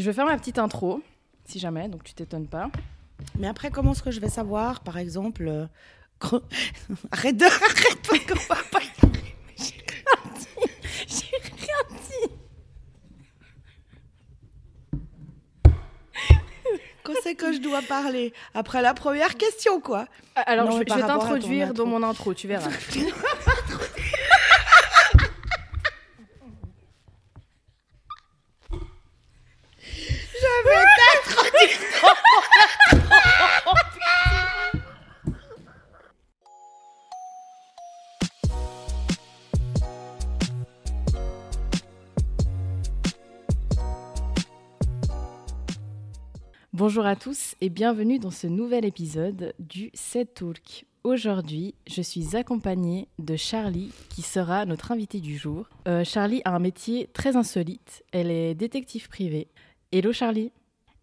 Je vais faire ma petite intro, si jamais, donc tu t'étonnes pas. Mais après, comment est-ce que je vais savoir, par exemple euh, Arrête de... Arrête parce qu'on va pas y arriver. J'ai rien dit. J'ai rien dit. Quand c'est que je dois parler Après la première question, quoi. Ah, Alors, Non, je, mais je par vais rapport à ton t'introduire dans intro. mon intro, tu verras. Bonjour à tous et bienvenue dans ce nouvel épisode du Set Talk. Aujourd'hui, je suis accompagnée de Charlie qui sera notre invitée du jour. Euh, Charlie a un métier très insolite. Elle est détective privée. Hello Charlie,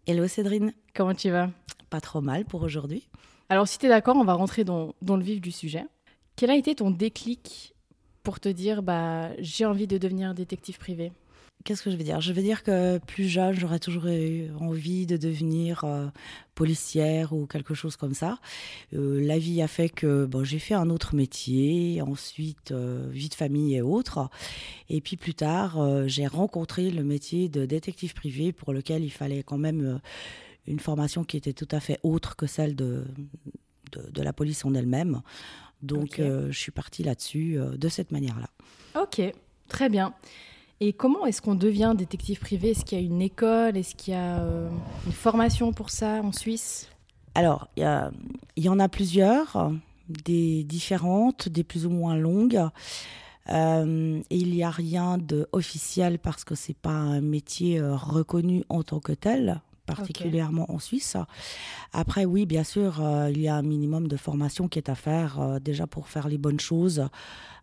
Hello Cédrine. comment tu vas? Pas trop mal pour aujourd'hui. Alors si tu es d'accord, on va rentrer dans, dans le vif du sujet. Quel a été ton déclic pour te dire bah j'ai envie de devenir détective privé Qu'est-ce que je veux dire? Je veux dire que plus jeune, j'aurais toujours eu envie de devenir euh, policière ou quelque chose comme ça. Euh, la vie a fait que bon, j'ai fait un autre métier, ensuite euh, vie de famille et autres. Et puis plus tard, j'ai rencontré le métier de détective privé pour lequel il fallait quand même une formation qui était tout à fait autre que celle de, de, de la police en elle-même. Donc je suis partie là-dessus de cette manière-là. Ok, très bien. Et comment est-ce qu'on devient détective privé? Est-ce qu'il y a une école? Est-ce qu'il y a euh, une formation pour ça en Suisse? Alors, il y, en a plusieurs, des différentes, des plus ou moins longues. Euh, et il n'y a rien de officiel parce que c'est pas un métier euh, reconnu en tant que tel, particulièrement en Suisse. Après, oui, bien sûr, euh, il y a un minimum de formation qui est à faire euh, déjà pour faire les bonnes choses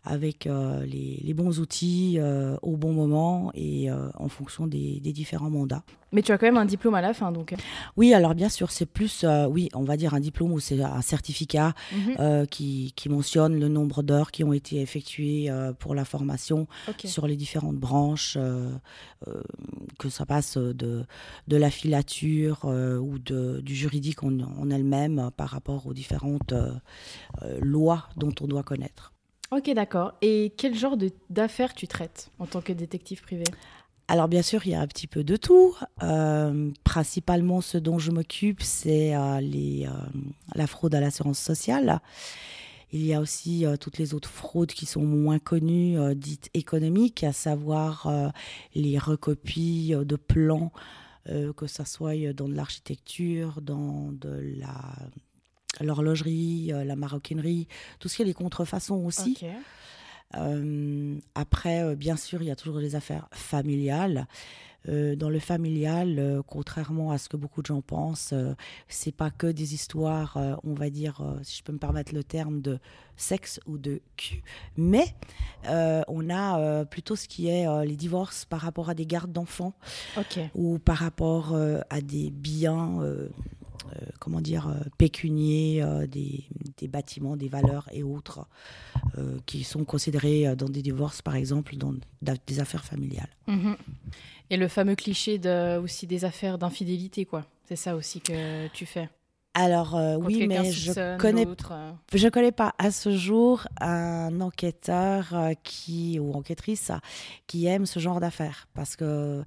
avec euh, les, les bons outils au bon moment et en fonction des- des différents mandats. Mais tu as quand même un diplôme à la fin, donc. Oui, alors bien sûr, c'est plus, oui, on va dire un diplôme ou c'est un certificat Mhm. qui, qui mentionne le nombre d'heures qui ont été effectuées pour la formation sur les différentes branches, que ça passe de, de la filature euh, ou de, du juridique en, en elle-même euh, par rapport aux différentes euh, euh, lois dont on doit connaître. Ok, d'accord. Et quel genre de- d'affaires tu traites en tant que détective privé? Alors bien sûr, il y a un petit peu de tout. Euh, principalement, ce dont je m'occupe, c'est euh, euh, la fraude à l'assurance sociale. Il y a aussi toutes les autres fraudes qui sont moins connues, dites économiques, à savoir les recopies de plans, euh, que ça soit euh, dans de l'architecture, dans de la l'horlogerie, euh, la maroquinerie, tout ce qui est les contrefaçons aussi. Euh, après, bien sûr, il y a toujours les affaires familiales. Euh, dans le familial, euh, contrairement à ce que beaucoup de gens pensent, euh, c'est pas que des histoires, euh, on va dire, si je peux me permettre le terme, de sexe ou de cul, mais on a plutôt ce qui est les divorces par rapport à des gardes d'enfants ou par rapport à des biens, comment dire, euh, pécuniers, euh, des, bâtiments, des valeurs et autres, euh, qui sont considérés euh, dans des divorces, par exemple, dans da- des affaires familiales. Mhm. Et le fameux cliché aussi des affaires d'infidélité, quoi. C'est ça aussi que tu fais. Alors euh, oui, mais je connais euh, Je connais pas à ce jour un enquêteur euh, qui ou enquêtrice euh, qui aime ce genre d'affaires. Parce que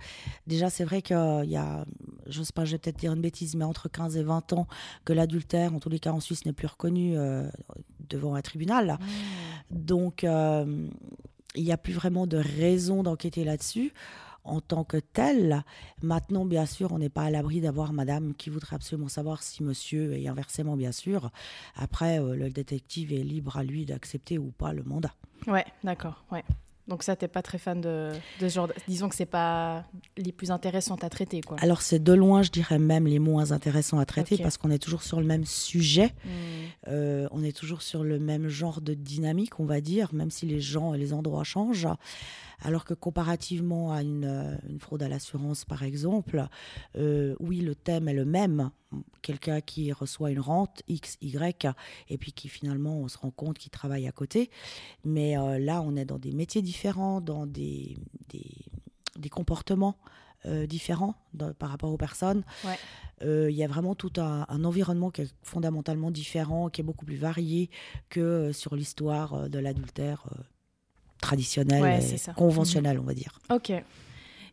déjà c'est vrai qu'il y a je sais pas je vais peut-être dire une bêtise mais entre 15 et 20 ans que l'adultère en tous les cas en Suisse n'est plus reconnu euh, devant un tribunal. Donc euh, il n'y a plus vraiment de raison d'enquêter là-dessus en tant que tel. Maintenant, bien sûr, on n'est pas à l'abri d'avoir madame qui voudrait absolument savoir si monsieur, et inversement, bien sûr. Après, euh, le détective est libre à lui d'accepter ou pas le mandat. Ouais, d'accord. Ouais. Donc ça, t'es pas très fan de, de ce genre. de- Disons que c'est pas les plus intéressantes à traiter, quoi. Alors, c'est de loin, je dirais même, les moins intéressants à traiter parce qu'on est toujours sur le même sujet. Hmm. Euh, on est toujours sur le même genre de dynamique, on va dire, même si les gens et les endroits changent. Alors que comparativement à une, euh, une fraude à l'assurance, par exemple, euh, oui, le thème est le même. Quelqu'un qui reçoit une rente X, Y, et puis qui finalement, on se rend compte qu'il travaille à côté. Mais euh, là, on est dans des métiers différents, dans des, des, des comportements euh, différent de- par rapport aux personnes. Ouais. Euh, Il y a vraiment tout un, un environnement qui est fondamentalement différent, qui est beaucoup plus varié que sur l'histoire de l'adultère traditionnel Ouais, et conventionnel, on va dire. Ok.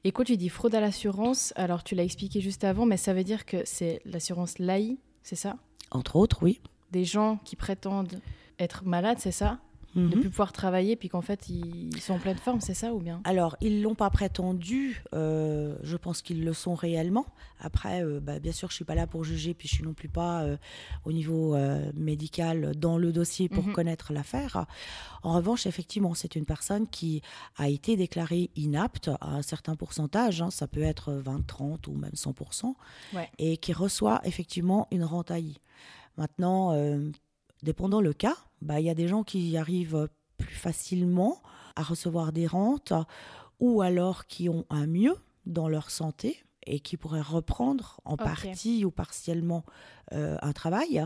Et quand tu dis fraude à l'assurance, alors tu l'as expliqué juste avant, mais ça veut dire que c'est l'assurance LAI, c'est ça? Entre autres, oui. Des gens qui prétendent être malades, c'est ça? Ne Mhm. plus pouvoir travailler, puis qu'en fait ils ils sont en pleine forme, c'est ça ou bien? Alors, ils l'ont pas prétendu. euh, je pense qu'ils le sont réellement. Après, euh, bah, bien sûr, je suis pas là pour juger, puis je suis non plus pas euh, au niveau médical dans le dossier pour Mhm. connaître l'affaire. En revanche, effectivement, c'est une personne qui a été déclarée inapte à un certain pourcentage. hein, ça peut être 20, 30 ou même 100 Ouais. et qui reçoit effectivement une rente AI. Maintenant, dépendant le cas, bah, il y a des gens qui arrivent plus facilement à recevoir des rentes ou alors qui ont un mieux dans leur santé et qui pourraient reprendre en partie ou partiellement euh, un travail.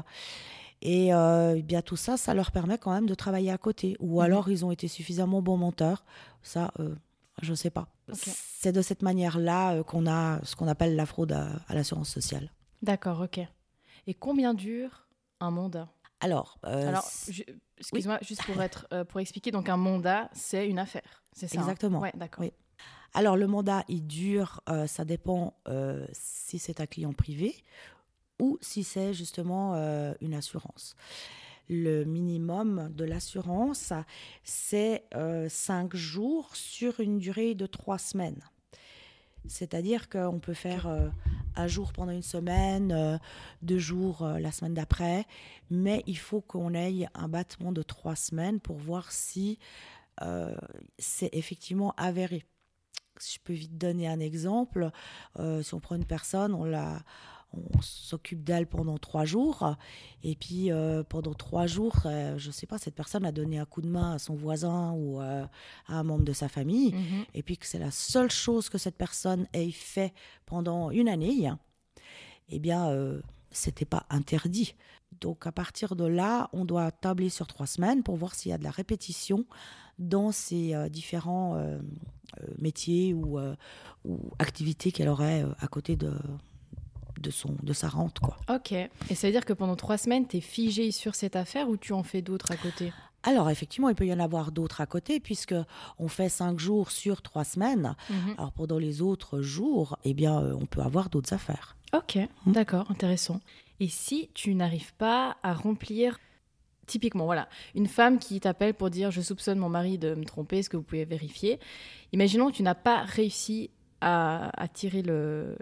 Et euh, eh bien tout ça, ça leur permet quand même de travailler à côté. Ou Mhm. alors ils ont été suffisamment bons menteurs. Ça, euh, je ne sais pas. C'est de cette manière-là euh, qu'on a ce qu'on appelle la fraude à, à l'assurance sociale. D'accord, ok. Et combien dure un mandat? Alors, euh, Alors, excuse-moi, juste pour être, euh, pour expliquer, donc un mandat, c'est une affaire, c'est ça hein? Exactement. Ouais, d'accord. Oui. alors le mandat, il dure, euh, ça dépend si c'est un client privé ou si c'est justement une assurance. Le minimum de l'assurance, c'est euh, cinq jours sur une durée de trois semaines. C'est-à-dire qu'on peut faire un jour pendant une semaine, euh, deux jours euh, la semaine d'après, mais il faut qu'on ait un battement de trois semaines pour voir si euh, c'est effectivement avéré. Si je peux vite donner un exemple, si on prend une personne, on la, on s'occupe d'elle pendant trois jours, et puis euh, pendant trois jours, euh, je ne sais pas, cette personne a donné un coup de main à son voisin ou euh, à un membre de sa famille, Mhm. et puis que c'est la seule chose que cette personne ait fait pendant une année, eh bien, c'était pas interdit. Donc, à partir de là, on doit tabler sur trois semaines pour voir s'il y a de la répétition dans ces euh, différents euh, métiers ou, euh, ou activités qu'elle aurait à côté de, de, son, de sa rente, quoi. Ok. Et ça veut dire que pendant trois semaines, tu es figé sur cette affaire ou tu en fais d'autres à côté? Alors, effectivement, il peut y en avoir d'autres à côté, puisque on fait cinq jours sur trois semaines. Mhm. Alors, pendant les autres jours, eh bien, euh, on peut avoir d'autres affaires. Ok, Hmm. d'accord, intéressant. Et si tu n'arrives pas à remplir, typiquement, voilà, une femme qui t'appelle pour dire je soupçonne mon mari de me tromper, est-ce que vous pouvez vérifier? Imaginons que tu n'as pas réussi à, à tirer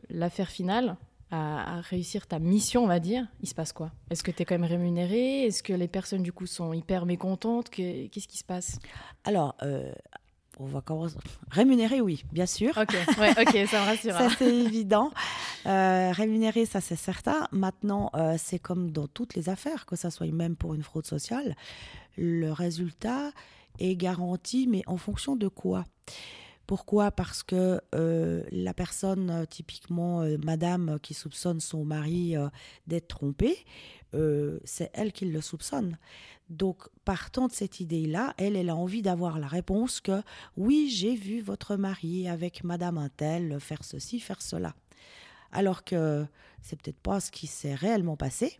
l'affaire finale, à, à réussir ta mission, on va dire. Il se passe quoi? Est-ce que tu es quand même rémunéré? Est-ce que les personnes du coup sont hyper mécontentes? Que- Qu'est-ce qui se passe? Alors, euh, on va commencer. Rémunéré, oui, bien sûr. Ok, ouais, ok, ça me rassure. Ça, hein. c'est évident. Euh, rémunéré, ça, c'est certain. Maintenant, euh, c'est comme dans toutes les affaires, que ça soit même pour une fraude sociale. Le résultat est garanti, mais en fonction de quoi? Pourquoi? Parce que euh, la personne, euh, typiquement euh, madame qui soupçonne son mari d'être trompé, c'est elle qui le soupçonne. Donc, partant de cette idée-là, elle, elle a envie d'avoir la réponse que oui, j'ai vu votre mari avec madame Intel faire ceci, faire cela. Alors que c'est peut-être pas ce qui s'est réellement passé.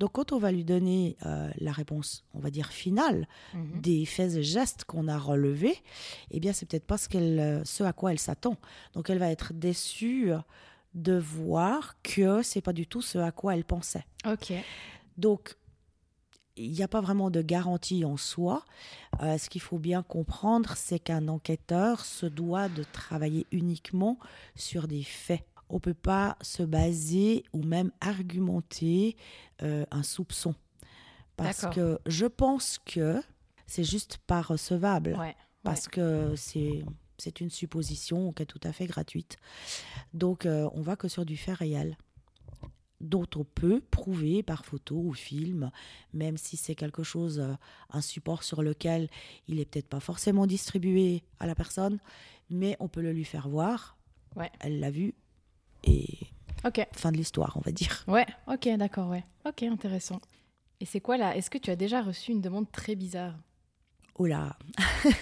Donc, quand on va lui donner euh, la réponse, on va dire finale, Mhm. des faits et gestes qu'on a relevés, eh bien, c'est peut-être pas ce, qu'elle, euh, ce à quoi elle s'attend. Donc, elle va être déçue de voir que c'est pas du tout ce à quoi elle pensait. Ok, Donc, il n'y a pas vraiment de garantie en soi. Euh, ce qu'il faut bien comprendre, c'est qu'un enquêteur se doit de travailler uniquement sur des faits. On ne peut pas se baser ou même argumenter euh, un soupçon. Parce que je pense que c'est juste pas recevable ouais. parce que c'est c'est une supposition qui est tout à fait gratuite. Donc euh, on va que sur du fait réel dont on peut prouver par photo ou film, même si c'est quelque chose, euh, un support sur lequel il est peut-être pas forcément distribué à la personne, mais on peut le lui faire voir. Ouais. Elle l'a vu et Ok. fin de l'histoire, on va dire. Ouais, ok, d'accord, ouais. Ok, intéressant. Et c'est quoi là? Est-ce que tu as déjà reçu une demande très bizarre? Oh là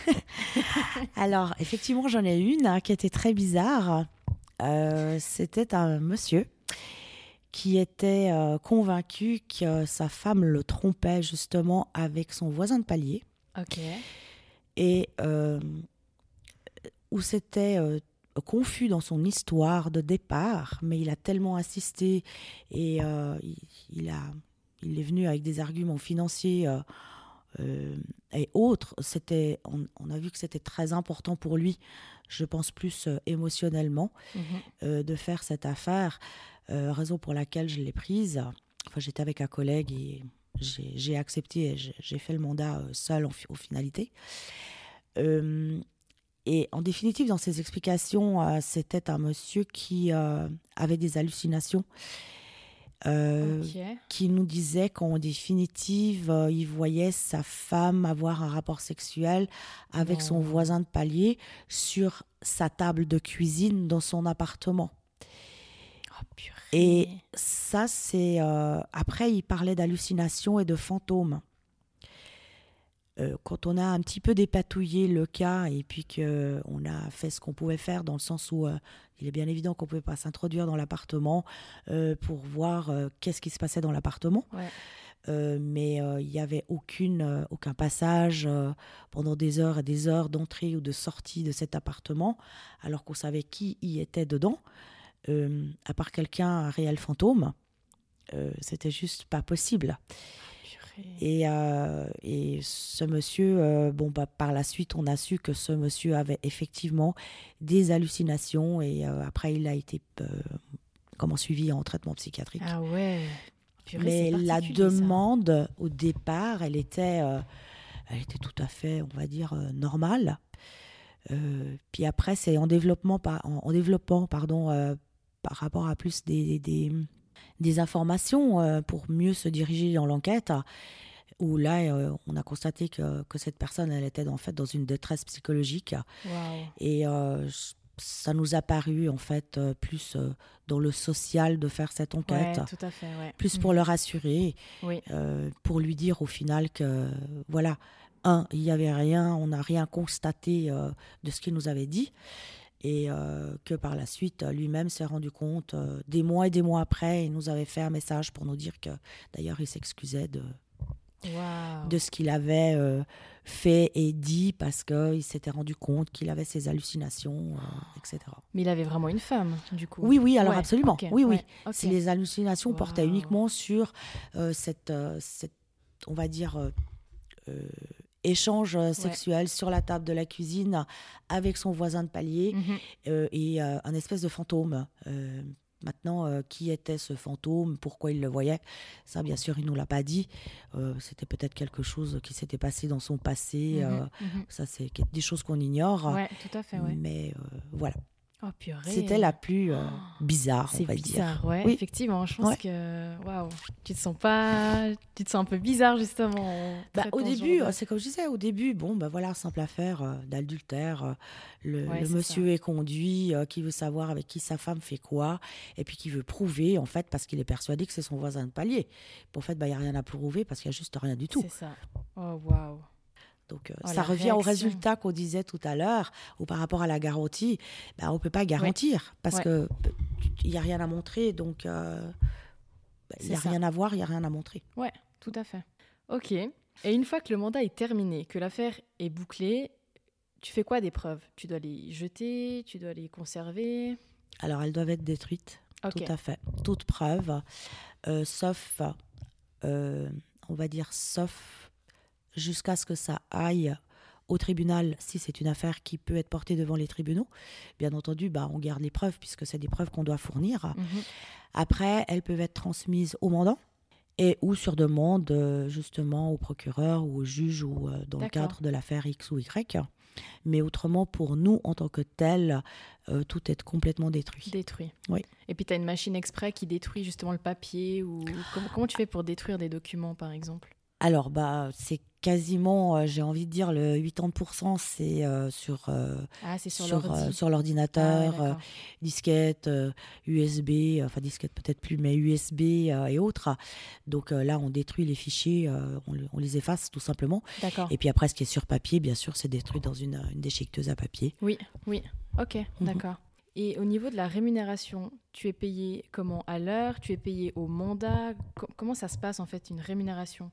Alors, effectivement, j'en ai une hein, qui était très bizarre. Euh, c'était un monsieur qui était euh, convaincu que sa femme le trompait justement avec son voisin de palier. Ok. Et euh, où c'était confus dans son histoire de départ, mais il a tellement insisté et il, il, a, il est venu avec des arguments financiers euh, et autres, c'était, on, a vu que c'était très important pour lui, je pense plus euh, émotionnellement, mhm. euh, de faire cette affaire, raison pour laquelle je l'ai prise. Enfin, j'étais avec un collègue et j'ai accepté et j'ai fait le mandat seul en, aux finalités. Et en définitive, dans ses explications, c'était un monsieur qui avait des hallucinations euh, qui nous disait qu'en définitive, euh, il voyait sa femme avoir un rapport sexuel avec son voisin de palier sur sa table de cuisine dans son appartement. Oh, et ça, c'est... Euh, après, il parlait d'hallucinations et de fantômes. Quand on a un petit peu dépatouillé le cas et puis qu'on a fait ce qu'on pouvait faire dans le sens où il est bien évident qu'on ne pouvait pas s'introduire dans l'appartement euh, pour voir euh, qu'est-ce qui se passait dans l'appartement. Euh, mais il n'y avait aucune, aucun passage pendant des heures et des heures d'entrée ou de sortie de cet appartement, alors qu'on savait qui y était dedans, à part quelqu'un, un réel fantôme. C'était juste pas possible. Et, euh, et, ce monsieur, euh, bon, bah, par la suite, on a su que ce monsieur avait effectivement des hallucinations et euh, après, il a été comment suivi en traitement psychiatrique. Ah ouais. Mais la demande au départ, elle était, elle était tout à fait, on va dire, normale. puis après, c'est en développement, en, en développant, pardon, par rapport à plus des, des des informations euh, pour mieux se diriger dans l'enquête où là, euh, on a constaté que, que, cette personne, elle était en fait dans une détresse psychologique. Et euh, ça nous a paru en fait plus dans le social de faire cette enquête. tout à fait, Plus pour mm. le rassurer, pour lui dire au final que, voilà, un, il n'y avait rien, on n'a rien constaté de ce qu'il nous avait dit et euh, que par la suite lui-même s'est rendu compte euh, des mois et des mois après il nous avait fait un message pour nous dire que d'ailleurs il s'excusait de de ce qu'il avait euh, fait et dit parce qu'il s'était rendu compte qu'il avait ses hallucinations etc mais il avait vraiment une femme du coup. Oui oui alors absolument. oui oui. si les hallucinations portaient uniquement sur cette, cette on va dire échange euh, sexuel sur la table de la cuisine avec son voisin de palier mhm. euh, et euh, un espèce de fantôme. Maintenant, qui était ce fantôme Pourquoi il le voyait Ça, bien sûr, il nous l'a pas dit. C'était peut-être quelque chose qui s'était passé dans son passé. Mhm, mhm. Ça, c'est des choses qu'on ignore. Ouais, tout à fait. Ouais. Mais voilà. Oh, C'était la plus euh, bizarre, on va bizarre, dire. Ouais, effectivement. Je pense que waouh, tu te sens pas, tu te sens un peu bizarre justement. Bah, au début, c'est comme je disais, au début, bon, bah voilà, simple affaire euh, d'adultère. Euh, le, monsieur est conduit, qui veut savoir avec qui sa femme fait quoi, et puis qui veut prouver en fait parce qu'il est persuadé que c'est son voisin de palier. Pour fait, bah il y a rien à prouver parce qu'il y a juste rien du tout. C'est ça. Oh waouh. Donc euh, oh, ça revient au résultat qu'on disait tout à l'heure, ou par rapport à la garantie, ben, on ne peut pas garantir, parce que qu'il n'y a rien à montrer, donc euh, ben, il n'y a rien à voir, il n'y a rien à montrer. Ouais, tout à fait. Ok. Et une fois que le mandat est terminé, que l'affaire est bouclée, tu fais quoi des preuves? Tu dois les jeter, tu dois les conserver? Alors elles doivent être détruites, tout à fait. Toute preuve, euh, sauf, on va dire, sauf jusqu'à ce que ça aille au tribunal si c'est une affaire qui peut être portée devant les tribunaux. Bien entendu, bah, on garde les preuves puisque c'est des preuves qu'on doit fournir. Mhm. Après, elles peuvent être transmises au mandant et ou sur demande euh, justement au procureur ou au juge ou euh, dans le cadre de l'affaire X ou Y. Mais autrement, pour nous, en tant que tel, euh, tout est complètement détruit. Détruit. Oui. Et puis, tu as une machine exprès qui détruit justement le papier ou comment, comment tu fais pour détruire des documents, par exemple? Alors, bah, c'est quasiment, euh, j'ai envie de dire, le 80% c'est euh, sur, euh, ah, sur, sur l'ordinateur, ah disquette, USB, enfin disquette peut-être plus, mais USB et autres. Donc là, on détruit les fichiers, on, les efface tout simplement. Et puis après, ce qui est sur papier, bien sûr, c'est détruit dans une, une déchiqueteuse à papier. Oui, oui, ok, mhm. d'accord. Et au niveau de la rémunération, tu es payé comment À l'heure? Tu es payé au mandat? Comment ça se passe en fait une rémunération?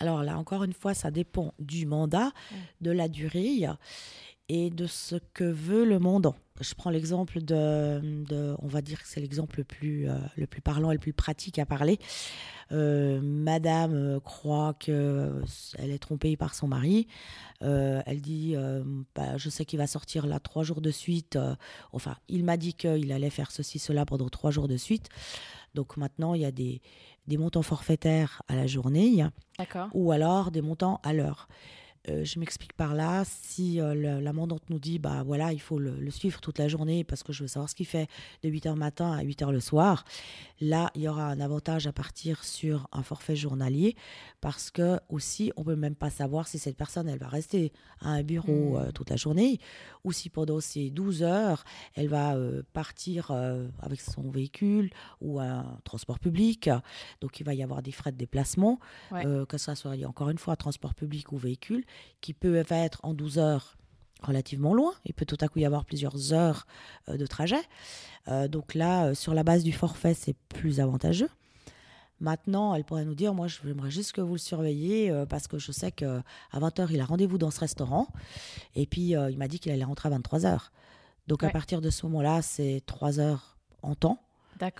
Alors là, encore une fois, ça dépend du mandat, de la durée et de ce que veut le mandant. Je prends l'exemple de, on va dire que c'est l'exemple le plus, euh, le plus parlant et le plus pratique à parler. Euh, madame euh, croit qu'elle est trompée par son mari. elle dit bah, Je sais qu'il va sortir là trois jours de suite. enfin, il m'a dit qu'il allait faire ceci, cela pendant trois jours de suite. Donc maintenant, il y a des, des montants forfaitaires à la journée ou alors des montants à l'heure. Euh, je m'explique par là, si euh, l'amendante nous dit, bah voilà, il faut le, suivre toute la journée parce que je veux savoir ce qu'il fait de 8h matin à 8h le soir, là, il y aura un avantage à partir sur un forfait journalier parce que aussi, on peut même pas savoir si cette personne, elle va rester à un bureau euh, mmh. toute la journée ou si pendant ces 12 heures, elle va partir avec son véhicule ou un transport public. Donc, il va y avoir des frais de déplacement, que ce soit, encore une fois, transport public ou véhicule qui peut être en 12 heures relativement loin. Il peut tout à coup y avoir plusieurs heures euh, de trajet. Euh, donc là, euh, sur la base du forfait, c'est plus avantageux. Maintenant, elle pourrait nous dire, moi, j'aimerais juste que vous le surveillez parce que je sais qu'à 20h, il a rendez-vous dans ce restaurant. Et puis, il m'a dit qu'il allait rentrer à 23h. Donc, à partir de ce moment-là, c'est 3 heures en temps.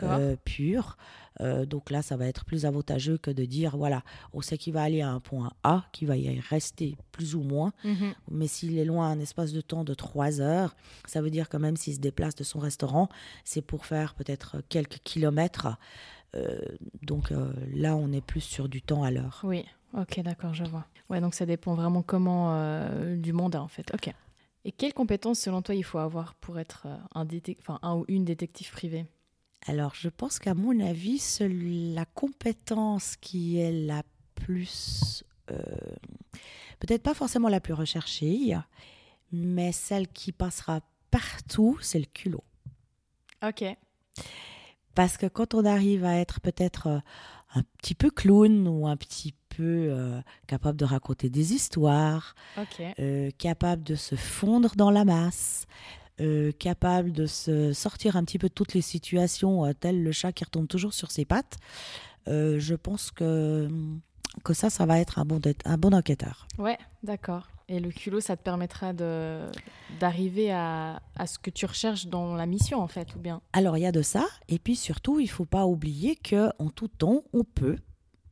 Euh, pur. Euh, donc là, ça va être plus avantageux que de dire, voilà, on sait qu'il va aller à un point A, qu'il va y rester plus ou moins. Mhm. Mais s'il est loin un espace de temps de trois heures, ça veut dire que même s'il se déplace de son restaurant, c'est pour faire peut-être quelques kilomètres. Euh, donc là, on est plus sur du temps à l'heure. Oui, ok, d'accord, je vois. Ouais, donc ça dépend vraiment comment du mandat en fait. Ok. Et quelles compétences, selon toi, il faut avoir pour être un, enfin, un ou une détective privée alors, je pense qu'à mon avis, la compétence qui est la plus, euh, peut-être pas forcément la plus recherchée, mais celle qui passera partout, c'est le culot. Ok. Parce que quand on arrive à être peut-être euh, un petit peu clown ou un petit peu euh, capable de raconter des histoires, capable de se fondre dans la masse, euh, capable de se sortir un petit peu de toutes les situations, euh, tel le chat qui retombe toujours sur ses pattes, euh, je pense que, que ça, ça va être un bon, un bon enquêteur. Ouais, d'accord. Et le culot, ça te permettra d'arriver à, à, ce que tu recherches dans la mission, en fait, ou bien? Alors, il y a de ça. Et puis surtout, il ne faut pas oublier qu'en tout temps, on peut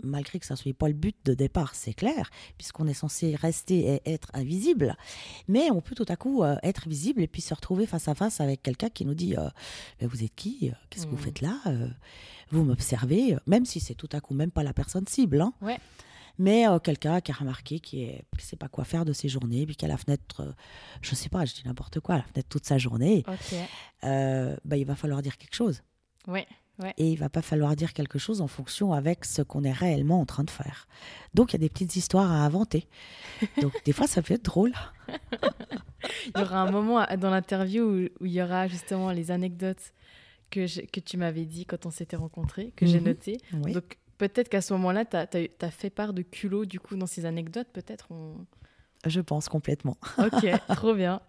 malgré que ça ne soit pas le but de départ, c'est clair, puisqu'on est censé rester et être invisible. Mais on peut tout à coup euh, être visible et puis se retrouver face à face avec quelqu'un qui nous dit euh, mais Vous êtes qui Qu'est-ce que vous mmh. faites là Vous m'observez Même si c'est tout à coup même pas la personne cible. Hein. Mais euh, quelqu'un qui a remarqué qui ne sait pas quoi faire de ses journées, puis qui a la fenêtre, je ne sais pas, je dis n'importe quoi, la fenêtre toute sa journée, bah, il va falloir dire quelque chose. Ouais. Et il va pas falloir dire quelque chose en fonction avec ce qu'on est réellement en train de faire. Donc il y a des petites histoires à inventer. Donc des fois ça peut être drôle. il y aura un moment dans l'interview où, il y aura justement les anecdotes que, que tu m'avais dit quand on s'était rencontrés, que j'ai mhm. notées. Donc peut-être qu'à ce moment-là, tu as, fait part de culot du coup dans ces anecdotes. Peut-être on... Je pense complètement. ok, trop bien.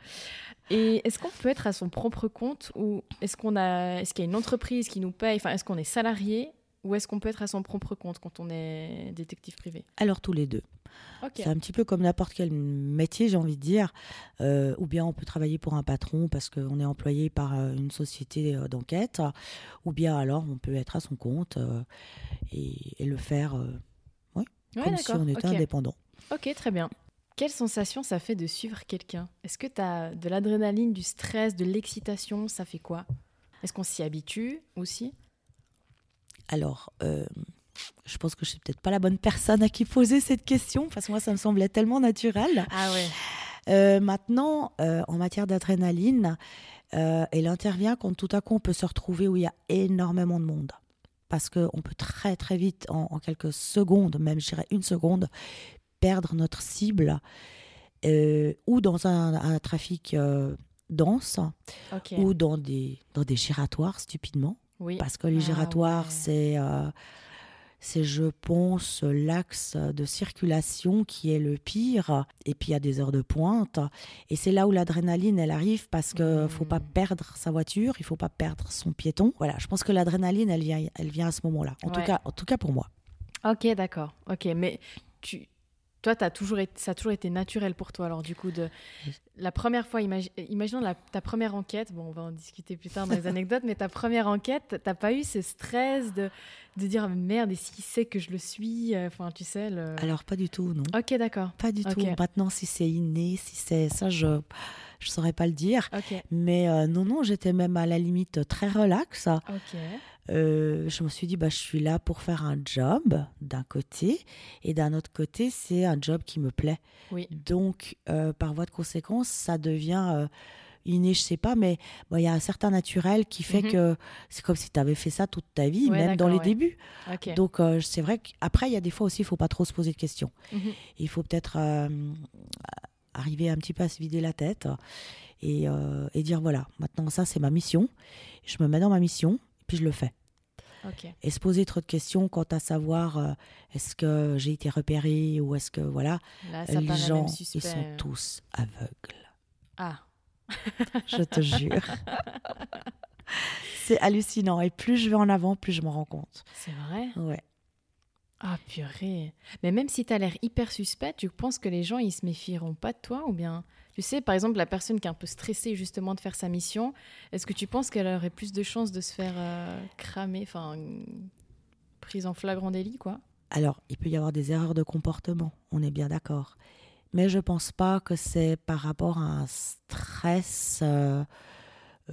Et est-ce qu'on peut être à son propre compte ou est-ce qu'on a, est-ce qu'il y a une entreprise qui nous paye? Enfin, est-ce qu'on est salarié ou est-ce qu'on peut être à son propre compte quand on est détective privé? Alors tous les deux. C'est un petit peu comme n'importe quel métier, j'ai envie de dire. Euh, ou bien on peut travailler pour un patron parce qu'on est employé par euh, une société euh, d'enquête. Ou bien alors on peut être à son compte et, le faire comme si on était indépendant. Ok, très bien. Quelle sensation ça fait de suivre quelqu'un? Est-ce que tu as de l'adrénaline, du stress, de l'excitation Ça fait quoi? Est-ce qu'on s'y habitue aussi? Alors, euh, je pense que je suis peut-être pas la bonne personne à qui poser cette question, parce que moi, ça me semblait tellement naturel. Ah ouais. Euh, maintenant, euh, en matière d'adrénaline, elle intervient quand tout à coup on peut se retrouver où il y a énormément de monde parce qu'on peut très très vite, en, en, quelques secondes, même je dirais une seconde, perdre notre cible euh, ou dans un, trafic euh, dense ou dans des, dans des giratoires stupidement. Parce que les ah giratoires, c'est. Euh, c'est, je pense, l'axe de circulation qui est le pire. Et puis, il y a des heures de pointe. Et c'est là où l'adrénaline, elle arrive parce qu'il ne faut pas perdre sa voiture, il faut pas perdre son piéton. Voilà, je pense que l'adrénaline, elle vient, elle vient à ce moment-là. En, tout cas, en tout cas pour moi. Ok, d'accord. Ok, mais tu, toi, as toujours été, ça a toujours été naturel pour toi. Alors, du coup, de la première fois, imagi- imaginons la- ta première enquête. Bon, on va en discuter plus tard dans les anecdotes, mais ta première enquête, t'as pas eu ce stress de, de dire merde, et s'il sait que je le suis? Enfin, tu sais. Le... Alors, pas du tout, non. Ok, d'accord. Pas du tout. Maintenant, si c'est inné, si c'est ça, je je saurais pas le dire. Ok. Mais euh, non, non, j'étais même à la limite très relax. Ok. Euh, je me suis dit, bah, je suis là pour faire un job d'un côté, et d'un autre côté, c'est un job qui me plaît. Oui. Donc, euh, par voie de conséquence, ça devient euh, inné, je sais pas, mais bon, il y a un certain naturel qui fait Mhm. que c'est comme si tu avais fait ça toute ta vie, Ouais, même dans les ouais. débuts. Donc, euh, c'est vrai qu'après, il y a des fois aussi, il faut pas trop se poser de questions. Mhm. Il faut peut-être arriver un petit peu à se vider la tête et, euh, et dire voilà, maintenant ça c'est ma mission. Je me mets dans ma mission, puis je le fais. Et se poser trop de questions quant à savoir euh, est-ce que j'ai été repéré ou est-ce que voilà, Là, les gens ils sont tous aveugles. Ah. Je te jure. c'est hallucinant et plus je vais en avant, plus je me rends compte. C'est vrai? Ouais. Ah, purée. Mais même si tu as l'air hyper suspect, tu penses que les gens, ils se méfieront pas de toi ou bien Tu sais, par exemple, la personne qui est un peu stressée justement de faire sa mission, est-ce que tu penses qu'elle aurait plus de chances de se faire euh, cramer, enfin, prise en flagrant délit, quoi? Alors, il peut y avoir des erreurs de comportement, on est bien d'accord. Mais je pense pas que c'est par rapport à un stress euh,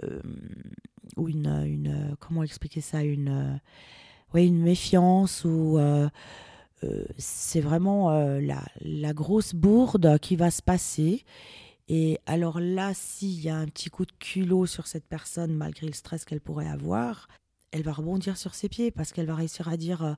euh, ou une, une- comment expliquer ça, une, ouais, une méfiance ou c'est vraiment la, la grosse bourde qui va se passer. Et alors là, s'il y a un petit coup de culot sur cette personne, malgré le stress qu'elle pourrait avoir, elle va rebondir sur ses pieds parce qu'elle va réussir à dire euh,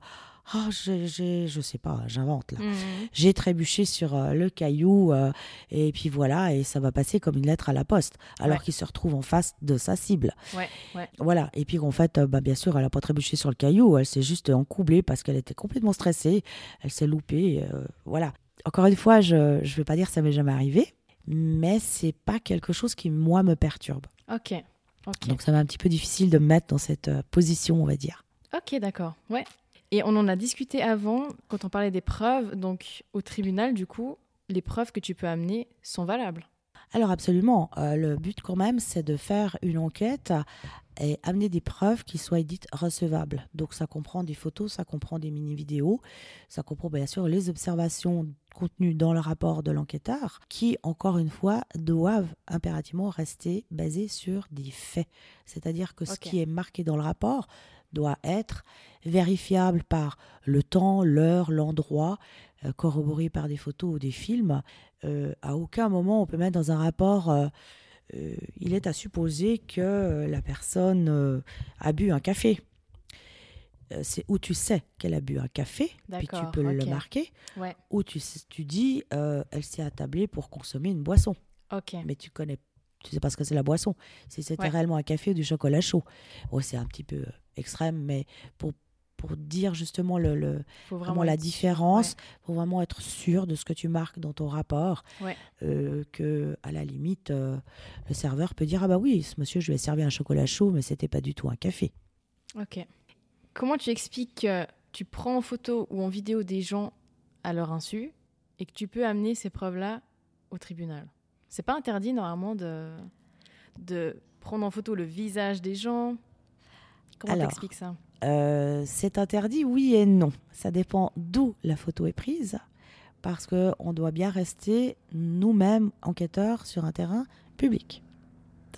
Ah, j'ai, j'ai- je sais pas, j'invente là. Mhm. J'ai trébuché sur euh, le caillou euh, et puis voilà, et ça va passer comme une lettre à la poste, alors Ouais. qu'il se retrouve en face de sa cible. Ouais, ouais. Voilà, et puis qu'en fait, euh, bah, bien sûr, elle n'a pas trébuché sur le caillou, elle s'est juste encoublée parce qu'elle était complètement stressée, elle s'est loupée, euh, voilà. Encore une fois, je ne vais pas dire que ça m'est jamais arrivé, mais c'est pas quelque chose qui, moi, me perturbe. Ok. Donc ça m'est un petit peu difficile de me mettre dans cette euh, position, on va dire. Ok, d'accord. Ouais. Et on en a discuté avant, quand on parlait des preuves. Donc, au tribunal, du coup, les preuves que tu peux amener sont valables. Alors absolument, euh, le but quand même, c'est de faire une enquête et amener des preuves qui soient dites recevables. Donc ça comprend des photos, ça comprend des mini-vidéos, ça comprend bien sûr les observations contenues dans le rapport de l'enquêteur, qui, encore une fois, doivent impérativement rester basées sur des faits. C'est-à-dire que ce qui est marqué dans le rapport doit être vérifiable par le temps, l'heure, l'endroit, euh, corroboré par des photos ou des films. Euh, à aucun moment on peut mettre dans un rapport euh, euh, il est à supposer que la personne euh, a bu un café. Euh, c'est où tu sais qu'elle a bu un café, puis tu peux le marquer, Ouais. ou tu, tu dis elle s'est attablée pour consommer une boisson, Ok. mais tu connais, tu sais pas ce que c'est la boisson. Si c'était Ouais. réellement un café ou du chocolat chaud, oh, c'est un petit peu extrême, mais pour pour dire justement le, vraiment la différence, faut vraiment être sûr de ce que tu marques dans ton rapport, Ouais. euh, que à la limite euh, le serveur peut dire ah bah oui ce monsieur je lui ai servi un chocolat chaud mais c'était pas du tout un café. Ok. Comment tu expliques que tu prends en photo ou en vidéo des gens à leur insu et que tu peux amener ces preuves-là au tribunal? C'est pas interdit normalement de, de prendre en photo le visage des gens? Comment t'expliques ça? Euh, c'est interdit oui et non. Ça dépend d'où la photo est prise parce que on doit bien rester nous-mêmes enquêteurs sur un terrain public.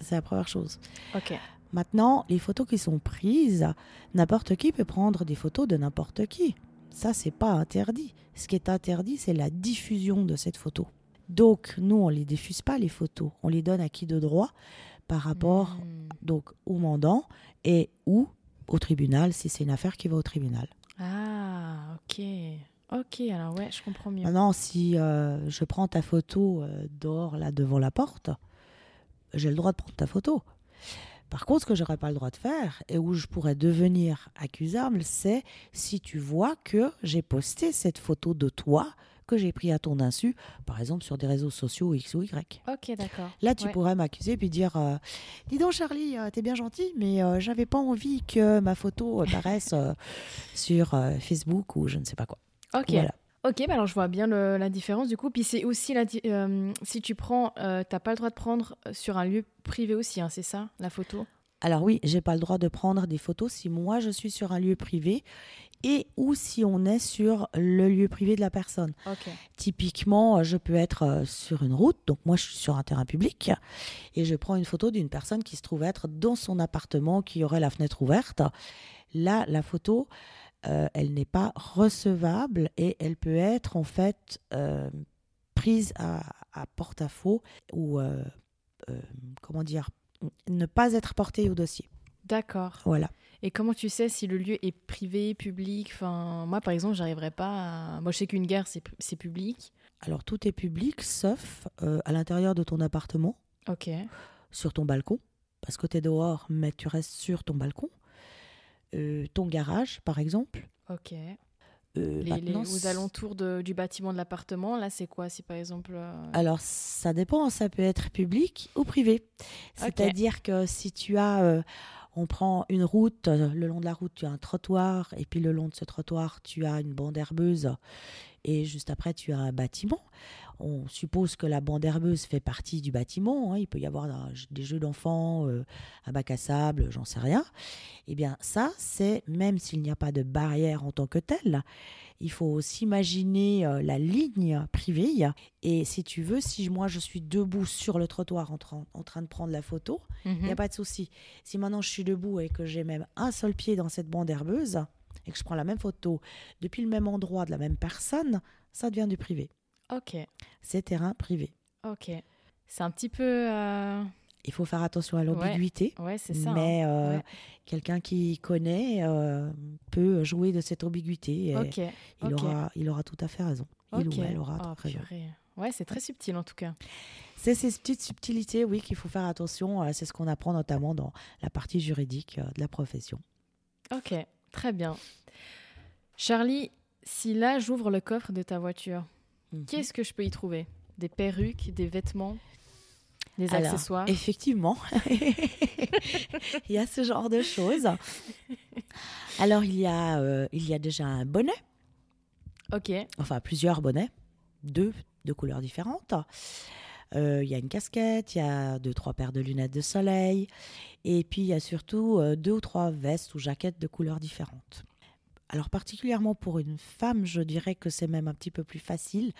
C'est la première chose. Ok. Maintenant, les photos qui sont prises, n'importe qui peut prendre des photos de n'importe qui. Ça, c'est pas interdit. Ce qui est interdit, c'est la diffusion de cette photo. Donc, nous, on les diffuse pas les photos. On les donne à qui de droit par rapport Hmm. donc au mandant et ou au tribunal si c'est une affaire qui va au tribunal. Ah, ok. Ok, alors ouais, je comprends mieux. Maintenant, si euh, je prends ta photo euh, dehors là devant la porte, j'ai le droit de prendre ta photo. Par contre, ce que j'aurais pas le droit de faire et où je pourrais devenir accusable, c'est si tu vois que j'ai posté cette photo de toi que j'ai pris à ton insu, par exemple sur des réseaux sociaux X ou Y. Ok, d'accord. Là, tu Ouais. pourrais m'accuser puis dire euh, Dis donc, Charlie, euh, t'es bien gentil, mais euh, j'avais pas envie que ma photo apparaisse euh, sur euh, Facebook ou je ne sais pas quoi. Ok. Voilà. Ok, bah alors je vois bien le- la différence du coup. Puis c'est aussi la si tu prends, t'as pas le droit de prendre sur un lieu privé aussi, hein, c'est ça, la photo? Alors, oui, j'ai pas le droit de prendre des photos si moi je suis sur un lieu privé et ou si on est sur le lieu privé de la personne. Typiquement, je peux être euh, sur une route, donc moi je suis sur un terrain public, et je prends une photo d'une personne qui se trouve être dans son appartement, qui aurait la fenêtre ouverte. Là, la photo, euh, elle n'est pas recevable et elle peut être en fait euh, prise à, à porte-à-faux ou, euh, comment dire, ne pas être portée au dossier. D'accord. Voilà. Et comment tu sais si le lieu est privé, public? Enfin, moi par exemple, j'arriverais pas. À... Moi, je sais qu'une gare c'est public. Alors tout est public sauf euh, à l'intérieur de ton appartement. Ok. sur ton balcon, parce que tu es dehors, mais tu restes sur ton balcon. Euh, ton garage, par exemple. Ok. Euh, Les, les- aux alentours de- du bâtiment de l'appartement, là, c'est quoi? Si par exemple. euh, Alors, ça dépend, ça peut être public ou privé. C'est-à-dire que si tu as, euh, on prend une route, euh, le long de la route, tu as un trottoir, et puis le long de ce trottoir, tu as une bande herbeuse, et juste après, tu as un bâtiment. On suppose que la bande herbeuse fait partie du bâtiment. hein. Il peut y avoir un- des jeux d'enfants, euh, un bac à sable, j'en sais rien. Eh bien, ça, c'est même s'il n'y a pas de barrière en tant que telle, il faut s'imaginer euh, la ligne privée. Et si tu veux, si moi je suis debout sur le trottoir en, train- en train de prendre la photo, il mhm. n'y a pas de souci. Si maintenant je suis debout et que j'ai même un seul pied dans cette bande herbeuse et que je prends la même photo depuis le même endroit de la même personne, ça devient du privé. Ok. C'est terrain privé. Ok. C'est un petit peu. euh, Il faut faire attention à l'ambiguïté. Ouais, c'est ça. hein. Mais euh, Ouais. quelqu'un qui connaît euh, peut jouer de cette ambiguïté. Et Ok. il, aura, il aura tout à fait raison. Il Ok. ou elle aura Oh, tout raison. purée. Ouais, c'est très subtil en tout cas. C'est ces petites subtilités, oui, qu'il faut faire attention. C'est ce qu'on apprend notamment dans la partie juridique de la profession. Ok, très bien. Charlie, si là j'ouvre le coffre de ta voiture, Mhm. qu'est-ce que je peux y trouver? Des perruques, des vêtements, des Alors, accessoires? Effectivement, il y a ce genre de choses. Alors, il y a, euh, il y a déjà un bonnet, Ok, enfin plusieurs bonnets, deux de couleurs différentes. Euh, il y a une casquette, il y a deux, trois paires de lunettes de soleil. Et puis, il y a surtout euh, deux ou trois vestes ou jaquettes de couleurs différentes. Alors, particulièrement pour une femme, je dirais que c'est même un petit peu plus facile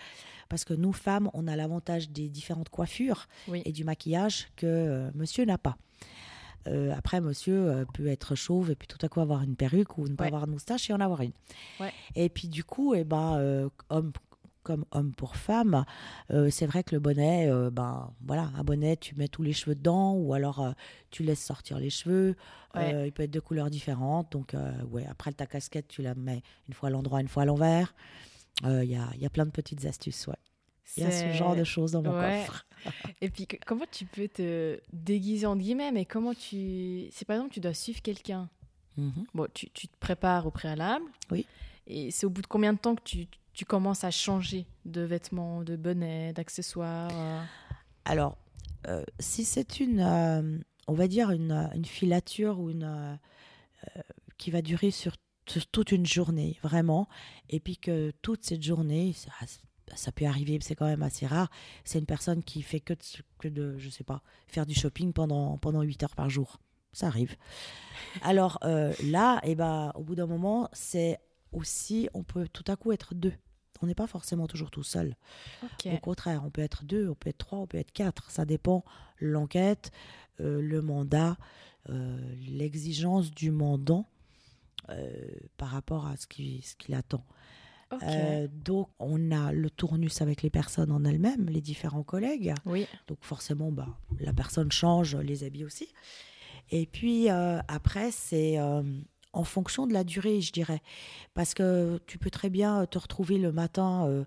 parce que nous, femmes, on a l'avantage des différentes coiffures oui. et du maquillage que euh, monsieur n'a pas. Euh, après, monsieur euh, peut être chauve et puis tout à coup avoir une perruque ou ne pas Ouais. avoir de moustache et en avoir une. Ouais. Et puis du coup, eh ben, homme comme homme pour femme, euh, c'est vrai que le bonnet, euh, ben voilà, un bonnet, tu mets tous les cheveux dedans ou alors euh, tu laisses sortir les cheveux. Ouais. Il peut être de couleurs différentes. Donc, ouais, après ta casquette, tu la mets une fois à l'endroit, une fois à l'envers. Il y, a, il y a plein de petites astuces, ouais. Il y a ce C'est- genre de choses dans mon Ouais. coffre. Et puis comment tu peux te déguiser en guillemets, mais comment tu... Si par exemple tu dois suivre quelqu'un, Mhm. bon, tu, tu te prépares au préalable. Oui. Et c'est au bout de combien de temps que tu, tu commences à changer de vêtements, de bonnets, d'accessoires euh Alors, euh, si c'est une, euh, on va dire une, une filature ou une qui va durer sur, toute une journée, vraiment, et puis que toute cette journée, ça, peut arriver, c'est quand même assez rare. C'est une personne qui fait que de, que de, je sais pas, faire du shopping pendant pendant 8 heures par jour. Ça arrive. Alors là, eh ben, au bout d'un moment, c'est aussi, on peut tout à coup être deux. On n'est pas forcément toujours tout seul. Au contraire, on peut être deux, on peut être trois, on peut être quatre. Ça dépend l'enquête, euh, le mandat, euh, l'exigence du mandant euh, par rapport à ce qu'il ce attend. Euh, donc, on a le tournus avec les personnes en elles-mêmes, les différents collègues. Oui. Donc, forcément, bah, la personne change, les habits aussi. Et puis, euh, après, c'est euh, en fonction de la durée, je dirais. Parce que tu peux très bien te retrouver le matin euh,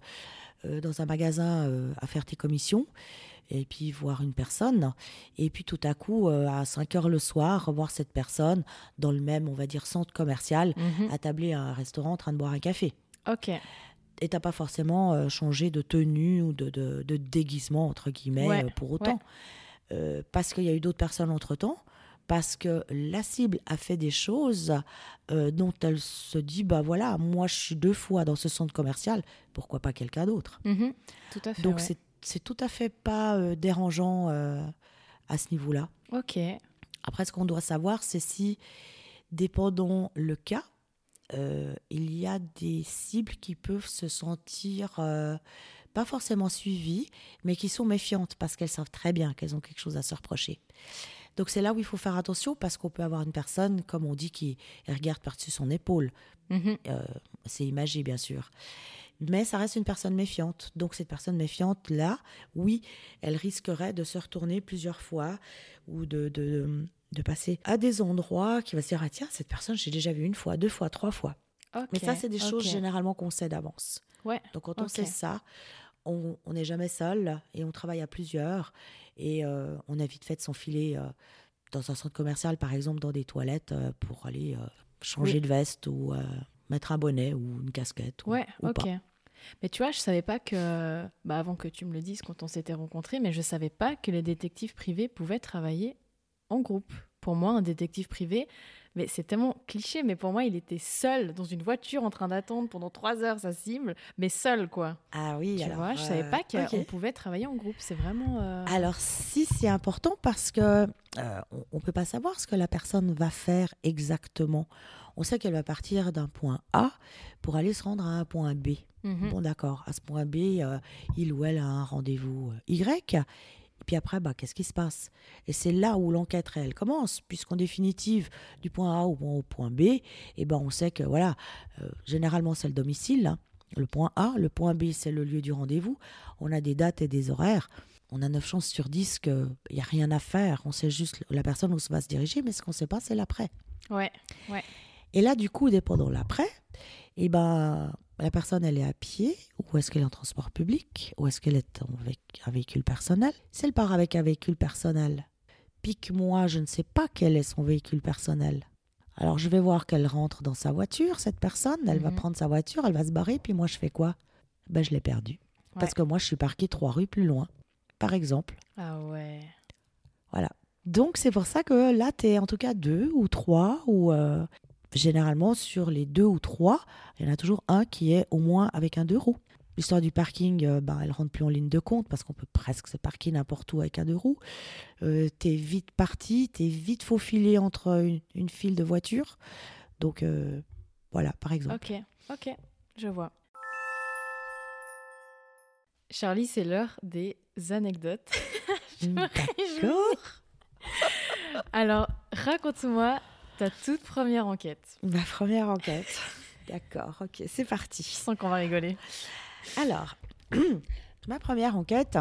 euh, dans un magasin euh, à faire tes commissions. et puis voir une personne. Et puis tout à coup, euh, à 5 heures le soir, revoir cette personne dans le même, on va dire, centre commercial, Mhm. attablé à un restaurant en train de boire un café. Ok. Et t'as pas forcément euh, changé de tenue ou de, de- de déguisement, entre guillemets, Ouais, euh, pour autant. Euh, parce qu'il y a eu d'autres personnes entre-temps, parce que la cible a fait des choses euh, dont elle se dit, bah voilà, moi je suis deux fois dans ce centre commercial, pourquoi pas quelqu'un d'autre? Mhm. Tout à fait. Donc ouais. c'est tout à fait pas euh, dérangeant euh, à ce niveau-là. Ok. Après, ce qu'on doit savoir, c'est si, dépendant le cas, il y a des cibles qui peuvent se sentir pas forcément suivies, mais qui sont méfiantes parce qu'elles savent très bien qu'elles ont quelque chose à se reprocher. Donc c'est là où il faut faire attention parce qu'on peut avoir une personne, comme on dit, qui regarde par-dessus son épaule. Mhm. Euh, c'est imagé, bien sûr. Mais ça reste une personne méfiante. Donc cette personne méfiante-là, oui, elle risquerait de se retourner plusieurs fois ou de, de, de passer à des endroits qui va se dire, ah tiens, cette personne, j'ai déjà vu une fois, deux fois, trois fois. Mais ça, c'est des choses généralement qu'on sait d'avance. Ouais. Donc quand on sait ça, on n'est jamais seul et on travaille à plusieurs et euh, on a vite fait de s'enfiler euh, dans un centre commercial, par exemple, dans des toilettes euh, pour aller changer Oui. de veste ou mettre un bonnet ou une casquette. ou- Ouais, ou ok. pas. Mais tu vois, je savais pas que, bah avant que tu me le dises quand on s'était rencontrés, mais je savais pas que les détectives privés pouvaient travailler en groupe. Pour moi, un détective privé, mais c'est tellement cliché, mais pour moi, il était seul dans une voiture en train d'attendre pendant trois heures sa cible, mais seul quoi. Ah oui, tu alors, vois, je savais euh, pas qu'on ok. pouvait travailler en groupe. C'est vraiment. euh, Alors si c'est important parce que euh, on ne peut pas savoir ce que la personne va faire exactement. On sait qu'elle va partir d'un point A pour aller se rendre à un point B. mhm. Bon d'accord, à ce point B, euh, il ou elle a un rendez-vous euh, Y. Et puis après, bah, qu'est-ce qui se passe? Et c'est là où l'enquête réelle commence, puisqu'en définitive, du point A au point, B, eh ben, on sait que voilà, euh, généralement c'est le domicile, hein, le point A, le point B c'est le lieu du rendez-vous. On a des dates et des horaires. On a 9 chances sur 10 qu'il n'y a rien à faire. On sait juste la personne où se va se diriger, mais ce qu'on ne sait pas, c'est l'après. Ouais. Et là, du coup, dépendant de l'après, eh ben, la personne, elle est à pied, ou est-ce qu'elle est en transport public, ou est-ce qu'elle est en avec un véhicule personnel. Si elle part avec un véhicule personnel, pique-moi, je ne sais pas quel est son véhicule personnel. Alors, je vais voir qu'elle rentre dans sa voiture, cette personne, elle va Mhm. prendre sa voiture, elle va se barrer, puis moi, je fais quoi? Ben, je l'ai perdue. Parce que moi, je suis parquée trois rues plus loin, par exemple. Ah ouais. Voilà. Donc c'est pour ça que là, tu es en tout cas deux ou trois, ou euh, généralement sur les deux ou trois, il y en a toujours un qui est au moins avec un deux roues. L'histoire du parking, euh, ben, elle rentre plus en ligne de compte parce qu'on peut presque se parquer n'importe où avec un deux roues. Euh, tu es vite parti, tu es vite faufilé entre une, une file de voitures. Donc euh, voilà, par exemple. Ok, ok, je vois. Charlie, c'est l'heure des anecdotes. Je me réjouis. D'accord. Alors, raconte-moi ta toute première enquête. Ma première enquête. D'accord, ok, c'est parti. Je sens qu'on va rigoler. Alors, ma première enquête,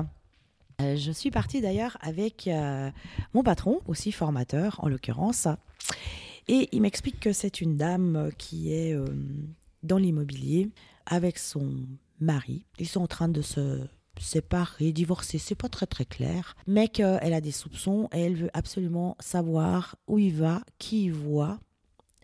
euh, je suis partie d'ailleurs avec euh, mon patron, aussi formateur en l'occurrence, et il m'explique que c'est une dame qui est euh, dans l'immobilier avec son mari. Ils sont en train de se séparer, divorcer, c'est pas très très clair, mais qu'elle a des soupçons et elle veut absolument savoir où il va, qui il voit,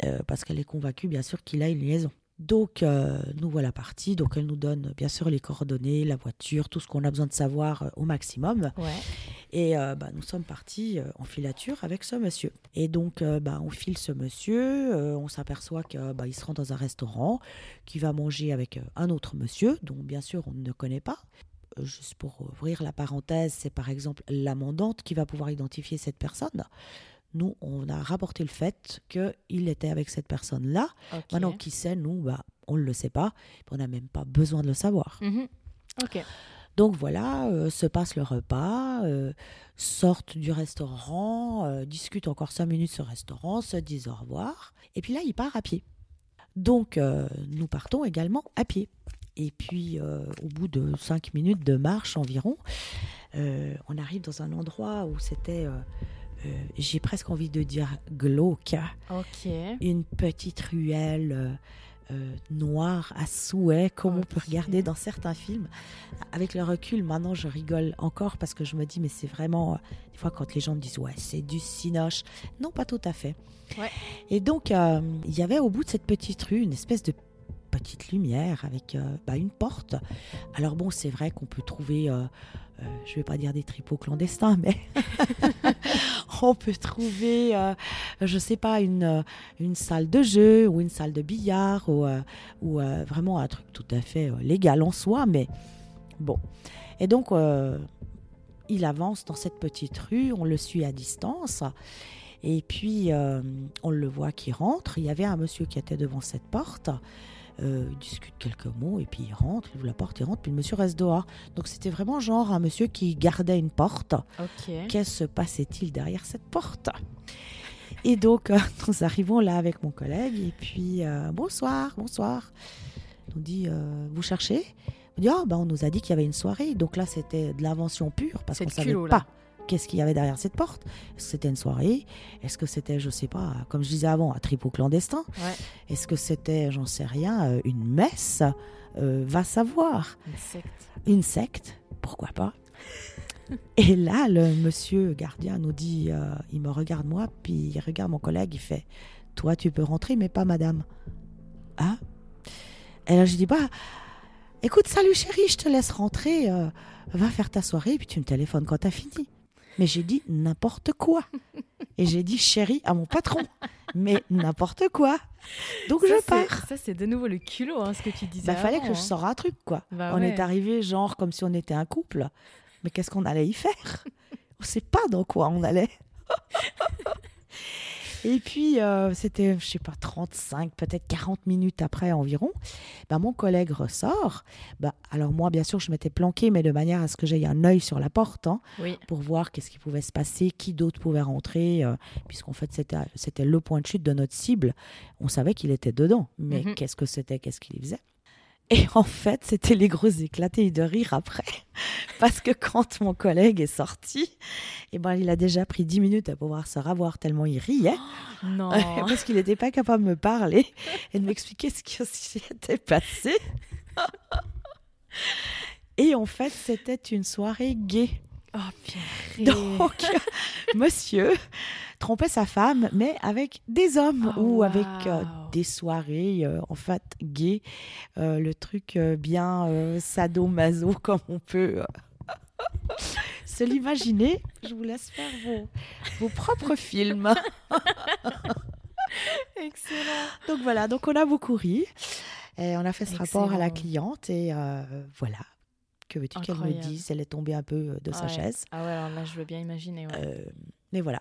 euh, parce qu'elle est convaincue bien sûr qu'il a une liaison. Donc, euh, nous voilà partis. Donc, elle nous donne bien sûr les coordonnées, la voiture, tout ce qu'on a besoin de savoir euh, au maximum. Ouais. Et euh, bah, nous sommes partis euh, en filature avec ce monsieur. Et donc, euh, bah, on file ce monsieur. euh, on s'aperçoit qu'il bah, se rend dans un restaurant, qui va manger avec euh, un autre monsieur, dont bien sûr on ne connaît pas. Juste pour ouvrir la parenthèse, c'est par exemple l'amendante qui va pouvoir identifier cette personne. Nous, on a rapporté le fait qu'il était avec cette personne-là. Maintenant, qui sait, nous, bah, on ne le sait pas. On n'a même pas besoin de le savoir. Mhm. Ok. Donc voilà, euh, se passe le repas, euh, sortent du restaurant, euh, discutent encore cinq minutes ce restaurant, se disent au revoir. Et puis là, il part à pied. Donc nous partons également à pied. Et puis euh, au bout de cinq minutes de marche environ, euh, on arrive dans un endroit où c'était, euh, j'ai presque envie de dire glauque une petite ruelle euh, noir à souhait, comme on peut regarder dans certains films. Avec le recul, maintenant, je rigole encore parce que je me dis, mais c'est vraiment, euh, des fois, quand les gens me disent, ouais, c'est du cinoche. Non, pas tout à fait. Ouais. Et donc, euh, il y avait au bout de cette petite rue une espèce de petite lumière avec euh, bah, une porte. Alors bon, c'est vrai qu'on peut trouver, euh, euh, je vais pas dire des tripots clandestins, mais on peut trouver, je sais pas, une, une salle de jeu ou une salle de billard ou, ou vraiment un truc tout à fait légal en soi, mais bon. Et donc, il avance dans cette petite rue, on le suit à distance. Et puis, on le voit qui rentre. Il y avait un monsieur qui était devant cette porte. Euh, il discute quelques mots et puis il rentre, il ouvre la porte, il rentre, puis le monsieur reste dehors. Donc c'était vraiment genre un monsieur qui gardait une porte. Qu'est-ce se passait-il derrière cette porte? Et donc euh, nous arrivons là avec mon collègue et puis euh, bonsoir, bonsoir. On dit euh, vous cherchez? On dit ah ben on nous a dit qu'il y avait une soirée. Donc là c'était de l'invention pure parce qu'on le savait là. pas qu'est-ce qu'il y avait derrière cette porte? Est-ce que c'était une soirée? Est-ce que c'était je sais pas comme je disais avant un tripot clandestin? Ouais. Est-ce que c'était j'en sais rien euh, une messe? Euh, Va savoir Une secte. une secte, pourquoi pas? Et là, le monsieur gardien nous dit, euh, il me regarde moi, puis il regarde mon collègue, il fait, toi tu peux rentrer, mais pas madame. Ah? Et là je dis, bah, écoute, salut chérie, je te laisse rentrer, euh, va faire ta soirée, puis tu me téléphones quand t'as fini. Mais j'ai dit n'importe quoi. Et j'ai dit chérie à mon patron. Mais n'importe quoi. Donc Ça, je pars. Ça, c'est de nouveau le culot, hein, ce que tu disais. Bah, fallait avant, que je hein. sorte un truc, quoi. Bah on ouais. est arrivé genre comme si on était un couple. Mais qu'est-ce qu'on allait y faire? On sait pas dans quoi on allait. Et puis, euh, c'était, je sais pas, 35, peut-être 40 minutes après environ, bah, mon collègue ressort. Bah, alors moi, bien sûr, je m'étais planqué, mais de manière à ce que j'aie un œil sur la porte, hein, Oui. pour voir qu'est-ce qui pouvait se passer, qui d'autre pouvait rentrer, euh, puisqu'en fait, c'était, c'était le point de chute de notre cible. On savait qu'il était dedans, mais Mhm. qu'est-ce que c'était, qu'est-ce qu'il y faisait et en fait, c'était les gros éclatés de rire après. Parce que quand mon collègue est sorti, eh ben, il a déjà pris 10 minutes à pouvoir se ravoir tellement il riait. Non. Parce qu'il n'était pas capable de me parler et de m'expliquer ce qui s'y était passé. Et en fait, c'était une soirée gay. oh, purée. Donc, monsieur trompait sa femme, mais avec des hommes Oh, ou avec euh, des soirées, euh, en fait, gays. Euh, le truc bien sado-maso, comme on peut se l'imaginer. Je vous laisse faire vos, vos propres films. Excellent. Donc voilà, donc on a beaucoup ri. Et on a fait ce rapport à la cliente et voilà. Que veux-tu qu'elle me dise? Elle est tombée un peu de sa chaise. Ah ouais, alors là, je veux bien imaginer. ouais. Euh, mais voilà,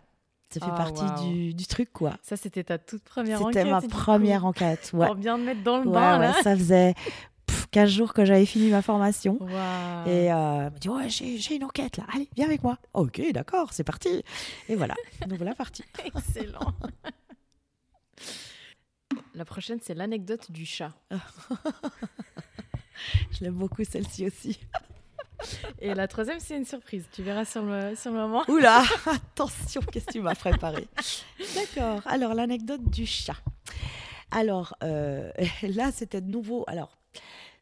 ça fait Ah, partie du, du truc quoi. Ça, c'était ta toute première enquête. C'était ma coup. première enquête. Ouais. Pour bien te mettre dans le Ouais, bain, ouais, là. ça faisait pff, 15 jours que j'avais fini ma formation. Et euh, elle me dit Ouais, j'ai une enquête là. Allez, viens avec moi. Ok, d'accord, c'est parti. Et voilà. Donc voilà, parti. Excellent. La prochaine, c'est l'anecdote du chat. Je l'aime beaucoup celle-ci aussi. Et la troisième, c'est une surprise. Tu verras sur le, sur le moment. Oula, attention, qu'est-ce que tu m'as préparé? D'accord. Alors, l'anecdote du chat. Alors, euh, là, c'était de nouveau. Alors,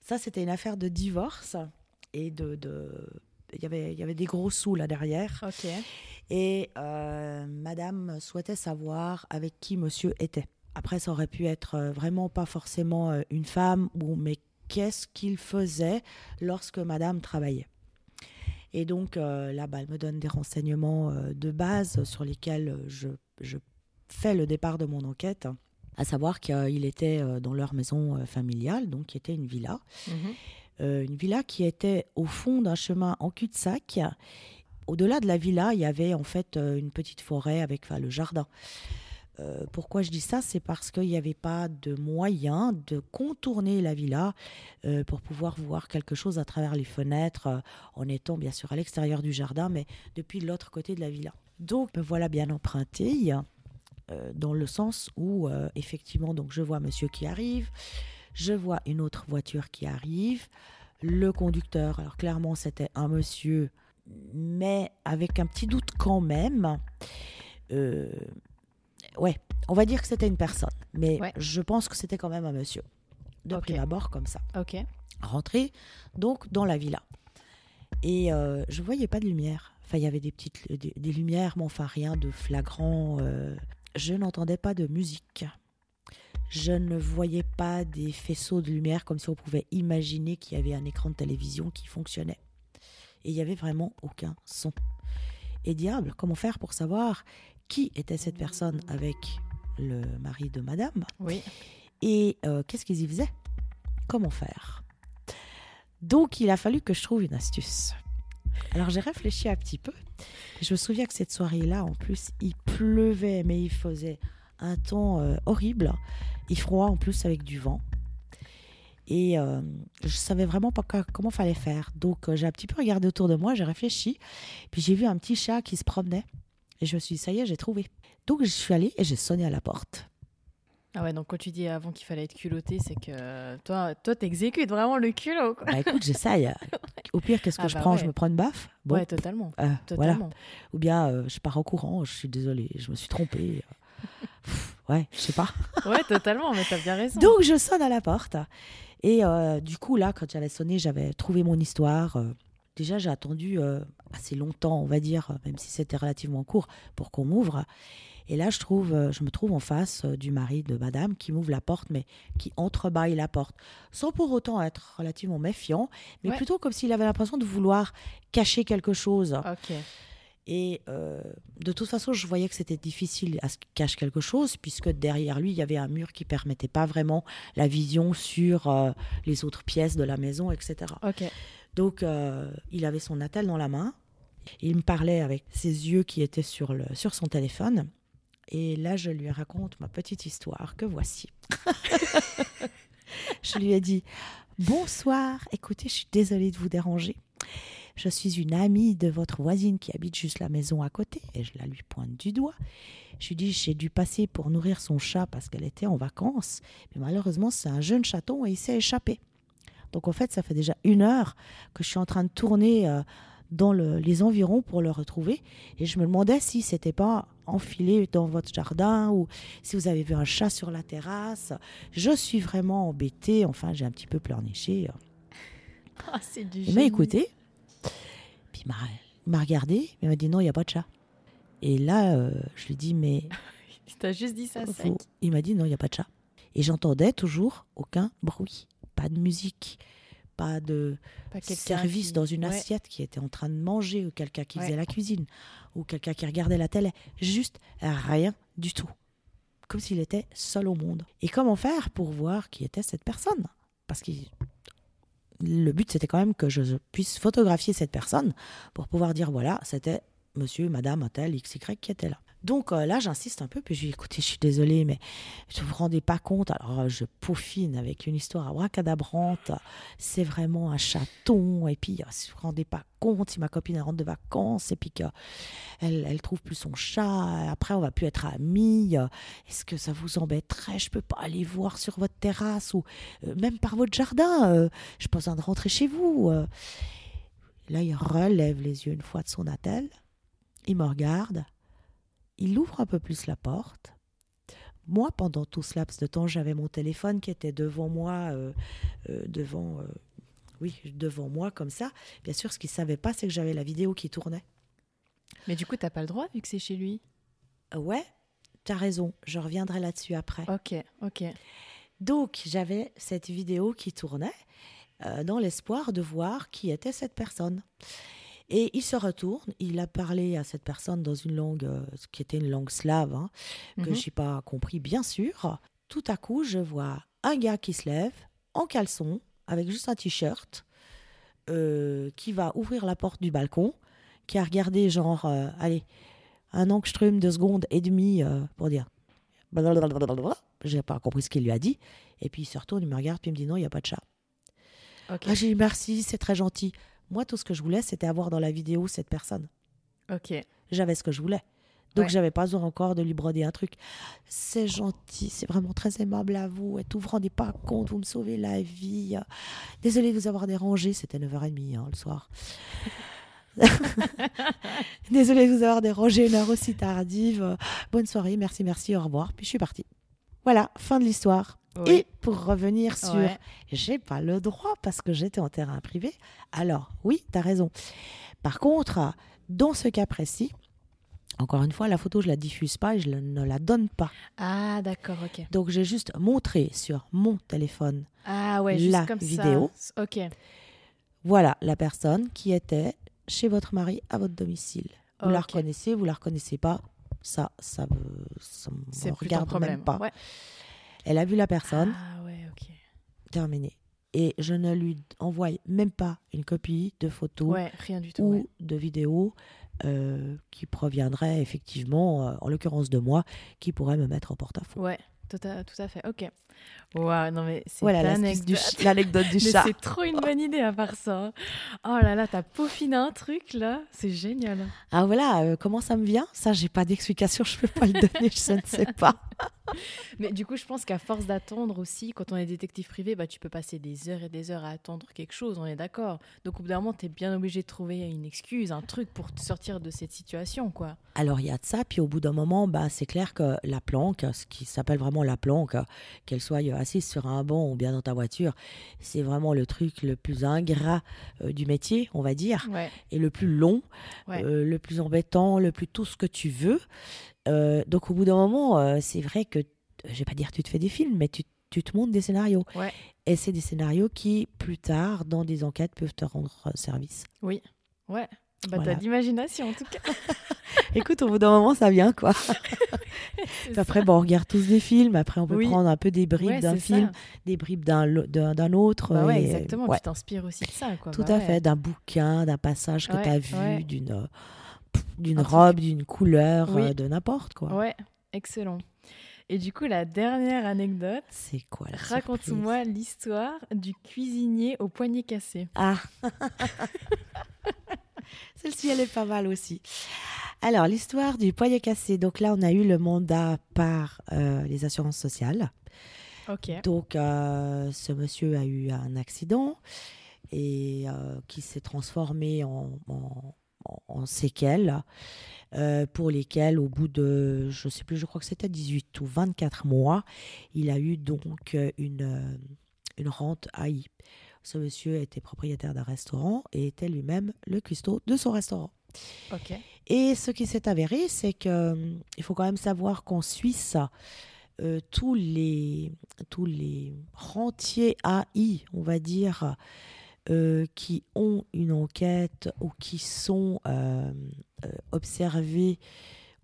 ça, c'était une affaire de divorce et de. de- Il y, avait, il y avait des gros sous là derrière. Ok. Et euh, madame souhaitait savoir avec qui monsieur était. Après, ça aurait pu être euh, vraiment pas forcément une femme, ou, mais qu'est-ce qu'il faisait lorsque madame travaillait. Et donc euh, là, bah, elle me donne des renseignements euh, de base sur lesquels euh, je, je fais le départ de mon enquête, à savoir qu'il était dans leur maison familiale, donc qui était une villa. Mhm. Euh, une villa qui était au fond d'un chemin en cul-de-sac. Au-delà de la villa, il y avait en fait une petite forêt avec enfin, le jardin. Euh, pourquoi je dis ça? C'est parce qu'il n'y avait pas de moyen de contourner la villa euh, pour pouvoir voir quelque chose à travers les fenêtres, euh, en étant bien sûr à l'extérieur du jardin, mais depuis l'autre côté de la villa. Donc me voilà bien emprunté, dans le sens où effectivement, donc je vois monsieur qui arrive, je vois une autre voiture qui arrive, le conducteur, alors clairement c'était un monsieur, mais avec un petit doute quand même. Euh, ouais, on va dire que c'était une personne, mais Ouais. je pense que c'était quand même un monsieur. de Ok. prime abord comme ça. Ok. Rentrer donc dans la villa. Et euh, je voyais pas de lumière. Enfin, il y avait des petites des, des lumières, mais enfin rien de flagrant. euh. Je n'entendais pas de musique. Je ne voyais pas des faisceaux de lumière comme si on pouvait imaginer qu'il y avait un écran de télévision qui fonctionnait. Et il y avait vraiment aucun son. Et diable, comment faire pour savoir? Qui était cette personne avec le mari de madame Oui. et euh, qu'est-ce qu'ils y faisaient? Comment faire? Donc, il a fallu que je trouve une astuce. Alors, j'ai réfléchi un petit peu. Je me souviens que cette soirée-là, en plus, il pleuvait, mais il faisait un temps euh, horrible. Il froid, en plus, avec du vent. Et euh, je savais vraiment pas co- comment fallait faire. Donc, euh, j'ai un petit peu regardé autour de moi, j'ai réfléchi. Puis, j'ai vu un petit chat qui se promenait. Et je me suis dit, ça y est, j'ai trouvé. Donc, je suis allée et j'ai sonné à la porte. Ah ouais, donc quand tu dis avant qu'il fallait être culotté, c'est que toi, toi, t'exécutes vraiment le culot, quoi. Bah écoute, j'essaye. Au pire, qu'est-ce que Ah je bah prends? Ouais. Je me prends une baffe? Bon, Ouais, totalement. euh, voilà. Totalement. Ou bien euh, je pars au courant, je suis désolée, je me suis trompée. Pff, ouais, je sais pas. Ouais, totalement, mais t'as bien raison. Donc je sonne à la porte. Et euh, du coup, là, quand j'avais sonné, j'avais trouvé mon histoire. Déjà, j'ai attendu euh, assez longtemps, on va dire, euh, même si c'était relativement court, pour qu'on m'ouvre. Et là, je, trouve, euh, je me trouve en face du mari de madame qui m'ouvre la porte, mais qui entrebâille la porte, sans pour autant être relativement méfiant, mais Ouais. plutôt comme s'il avait l'impression de vouloir cacher quelque chose. Et euh, de toute façon, je voyais que c'était difficile à ce qu'il cache quelque chose, puisque derrière lui, il y avait un mur qui permettait pas vraiment la vision sur euh, les autres pièces de la maison, etc. Donc, euh, il avait son attel dans la main. Il me parlait avec ses yeux qui étaient sur, le, sur son téléphone. Et là, je lui raconte ma petite histoire que voici. je lui ai dit Bonsoir, écoutez, je suis désolée de vous déranger. Je suis une amie de votre voisine qui habite juste la maison à côté, et je la lui pointe du doigt. Je lui dis J'ai dû passer pour nourrir son chat parce qu'elle était en vacances, mais malheureusement, c'est un jeune chaton et il s'est échappé. Donc en fait, ça fait déjà une heure que je suis en train de tourner euh, dans le- les environs pour le retrouver. Et je me demandais si c'était pas enfilé dans votre jardin ou si vous avez vu un chat sur la terrasse. Je suis vraiment embêtée. Enfin, j'ai un petit peu pleurniché. Ah, c'est du Il m'a écouté. Puis il m'a, il regardé. Il m'a dit non, il n'y a pas de chat. Et là, euh, je lui dis mais T'as juste dit ça. Il m'a dit non, il n'y a pas de chat. Et j'entendais toujours aucun bruit, pas de musique, pas de Pas service qui- dans une Ouais. assiette qui était en train de manger, ou quelqu'un qui Ouais. faisait la cuisine, ou quelqu'un qui regardait la télé. Juste rien du tout. Comme s'il était seul au monde. Et comment faire pour voir qui était cette personne? Parce que le but, c'était quand même que je puisse photographier cette personne pour pouvoir dire voilà, c'était monsieur, madame, un tel, XY qui était là. Donc euh, là, j'insiste un peu, puis je lui dis écoutez, je suis désolée, mais je ne vous rendez pas compte. Alors, euh, je peaufine avec une histoire abracadabrante. C'est vraiment un chaton. Et puis, euh, si vous ne vous rendez pas compte, si ma copine rentre de vacances et puis qu'elle elle trouve plus son chat, après, on va plus être amis. Est-ce que ça vous embêterait? Je peux pas aller voir sur votre terrasse ou même par votre jardin. Je pas besoin de rentrer chez vous. Là, il relève les yeux une fois de son attel. Il me regarde. Il ouvre un peu plus la porte. Moi, pendant tout ce laps de temps, j'avais mon téléphone qui était devant moi, euh, euh, devant, euh, oui, devant moi comme ça. Bien sûr, ce qu'il savait pas, c'est que j'avais la vidéo qui tournait. Mais du coup, t'as pas le droit vu que c'est chez lui? Ouais, tu as raison. Je reviendrai là-dessus après. Ok, ok. Donc, j'avais cette vidéo qui tournait dans l'espoir de voir qui était cette personne. Et il se retourne, il a parlé à cette personne dans une langue euh, qui était une langue slave, hein, que Mhm. j'ai pas compris bien sûr. Tout à coup, je vois un gars qui se lève en caleçon avec juste un t-shirt euh, qui va ouvrir la porte du balcon, qui a regardé genre euh, allez un angstrom de seconde et demie euh, pour dire j'ai pas compris ce qu'il lui a dit et puis il se retourne il me regarde puis il me dit non il y a pas de chat ah, j'ai dit merci c'est très gentil moi tout ce que je voulais c'était avoir dans la vidéo cette personne Ok. j'avais ce que je voulais. Donc Ouais. j'avais pas besoin encore de lui broder un truc. C'est gentil, c'est vraiment très aimable à vous. Et tout, vous rendez pas compte, vous me sauvez la vie. Désolée de vous avoir dérangé, c'était 9h30 hein, le soir. Désolée de vous avoir dérangé une heure aussi tardive. Bonne soirée, merci, merci, au revoir. Puis je suis partie. Voilà, fin de l'histoire. Oui. Et pour revenir sur Ouais. j'ai pas le droit parce que j'étais en terrain privé, alors oui, tu as raison. Par contre, dans ce cas précis, encore une fois, la photo, je la diffuse pas et je ne la donne pas. Ah, d'accord, ok. Donc j'ai juste montré sur mon téléphone, Ah, ouais, juste La comme vidéo. ça. Ok. voilà la personne qui était chez votre mari à votre domicile. Vous la reconnaissez, vous la reconnaissez pas, ça, ça, ça me regarde même pas. Ouais. Elle a vu la personne, Ah, ouais, ok. terminé. Et je ne lui envoie même pas une copie de photo Ouais, rien du tout. ou ouais. de vidéo euh, qui proviendrait effectivement, euh, en l'occurrence de moi, qui pourrait me mettre en porte-à-faux. Ouais, tout à, tout à fait. Ok. Waouh, non mais c'est Voilà l'anecdote. du chat. c'est trop une bonne idée à part ça. Oh là là, t'as peaufiné un truc là, c'est génial. Ah voilà, euh, comment ça me vient? Ça, j'ai pas d'explication, je peux pas le donner, je ne sais pas. Mais du coup, je pense qu'à force d'attendre aussi, quand on est détective privé, bah, tu peux passer des heures et des heures à attendre quelque chose, on est d'accord. Donc au bout d'un moment, tu es bien obligé de trouver une excuse, un truc pour te sortir de cette situation, quoi. Alors il y a de ça, puis au bout d'un moment, bah, c'est clair que la planque, ce qui s'appelle vraiment la planque, qu'elle soit assise sur un banc ou bien dans ta voiture, c'est vraiment le truc le plus ingrat euh, du métier, on va dire, Ouais, et le plus long, Ouais. euh, le plus embêtant, le plus tout ce que tu veux. Euh, donc au bout d'un moment, euh, c'est vrai que, je vais pas dire tu te fais des films, mais tu, tu te montes des scénarios. Ouais. Et c'est des scénarios qui, plus tard, dans des enquêtes, peuvent te rendre euh, service. oui, ouais. Bah, Voilà. t'as d'imagination en tout cas. Écoute, au bout d'un moment, ça vient, quoi. Après, bon, on regarde tous des films. Après, on peut Oui. prendre un peu des bribes Ouais, d'un film, ça. des bribes d'un autre. Bah ouais, et, exactement. ouais, Tu t'inspires aussi de ça, quoi. tout Bah à fait, d'un bouquin, d'un passage que tu as vu, d'une euh, d'une robe, d'une couleur, Oui. euh, de n'importe quoi. Ouais, excellent. Et du coup, la dernière anecdote, C'est quoi la raconte-moi l'histoire du cuisinier au poignet cassé. Ah Celle-ci, elle est pas mal aussi. Alors, l'histoire du poignet cassé. Donc là, on a eu le mandat par euh, les assurances sociales. Ok. Donc, euh, ce monsieur a eu un accident et euh, qui s'est transformé en, en- en- séquelles euh, pour lesquelles, au bout de, je sais plus, je crois que c'était 18 ou 24 mois, il a eu donc euh, une, euh, une rente AI. Ce monsieur était propriétaire d'un restaurant et était lui-même le cuistot de son restaurant. Ok. Et ce qui s'est avéré, c'est que euh, il faut quand même savoir qu'en Suisse, euh, tous les tous les rentiers AI, on va dire, euh, qui ont une enquête ou qui sont euh, euh, observés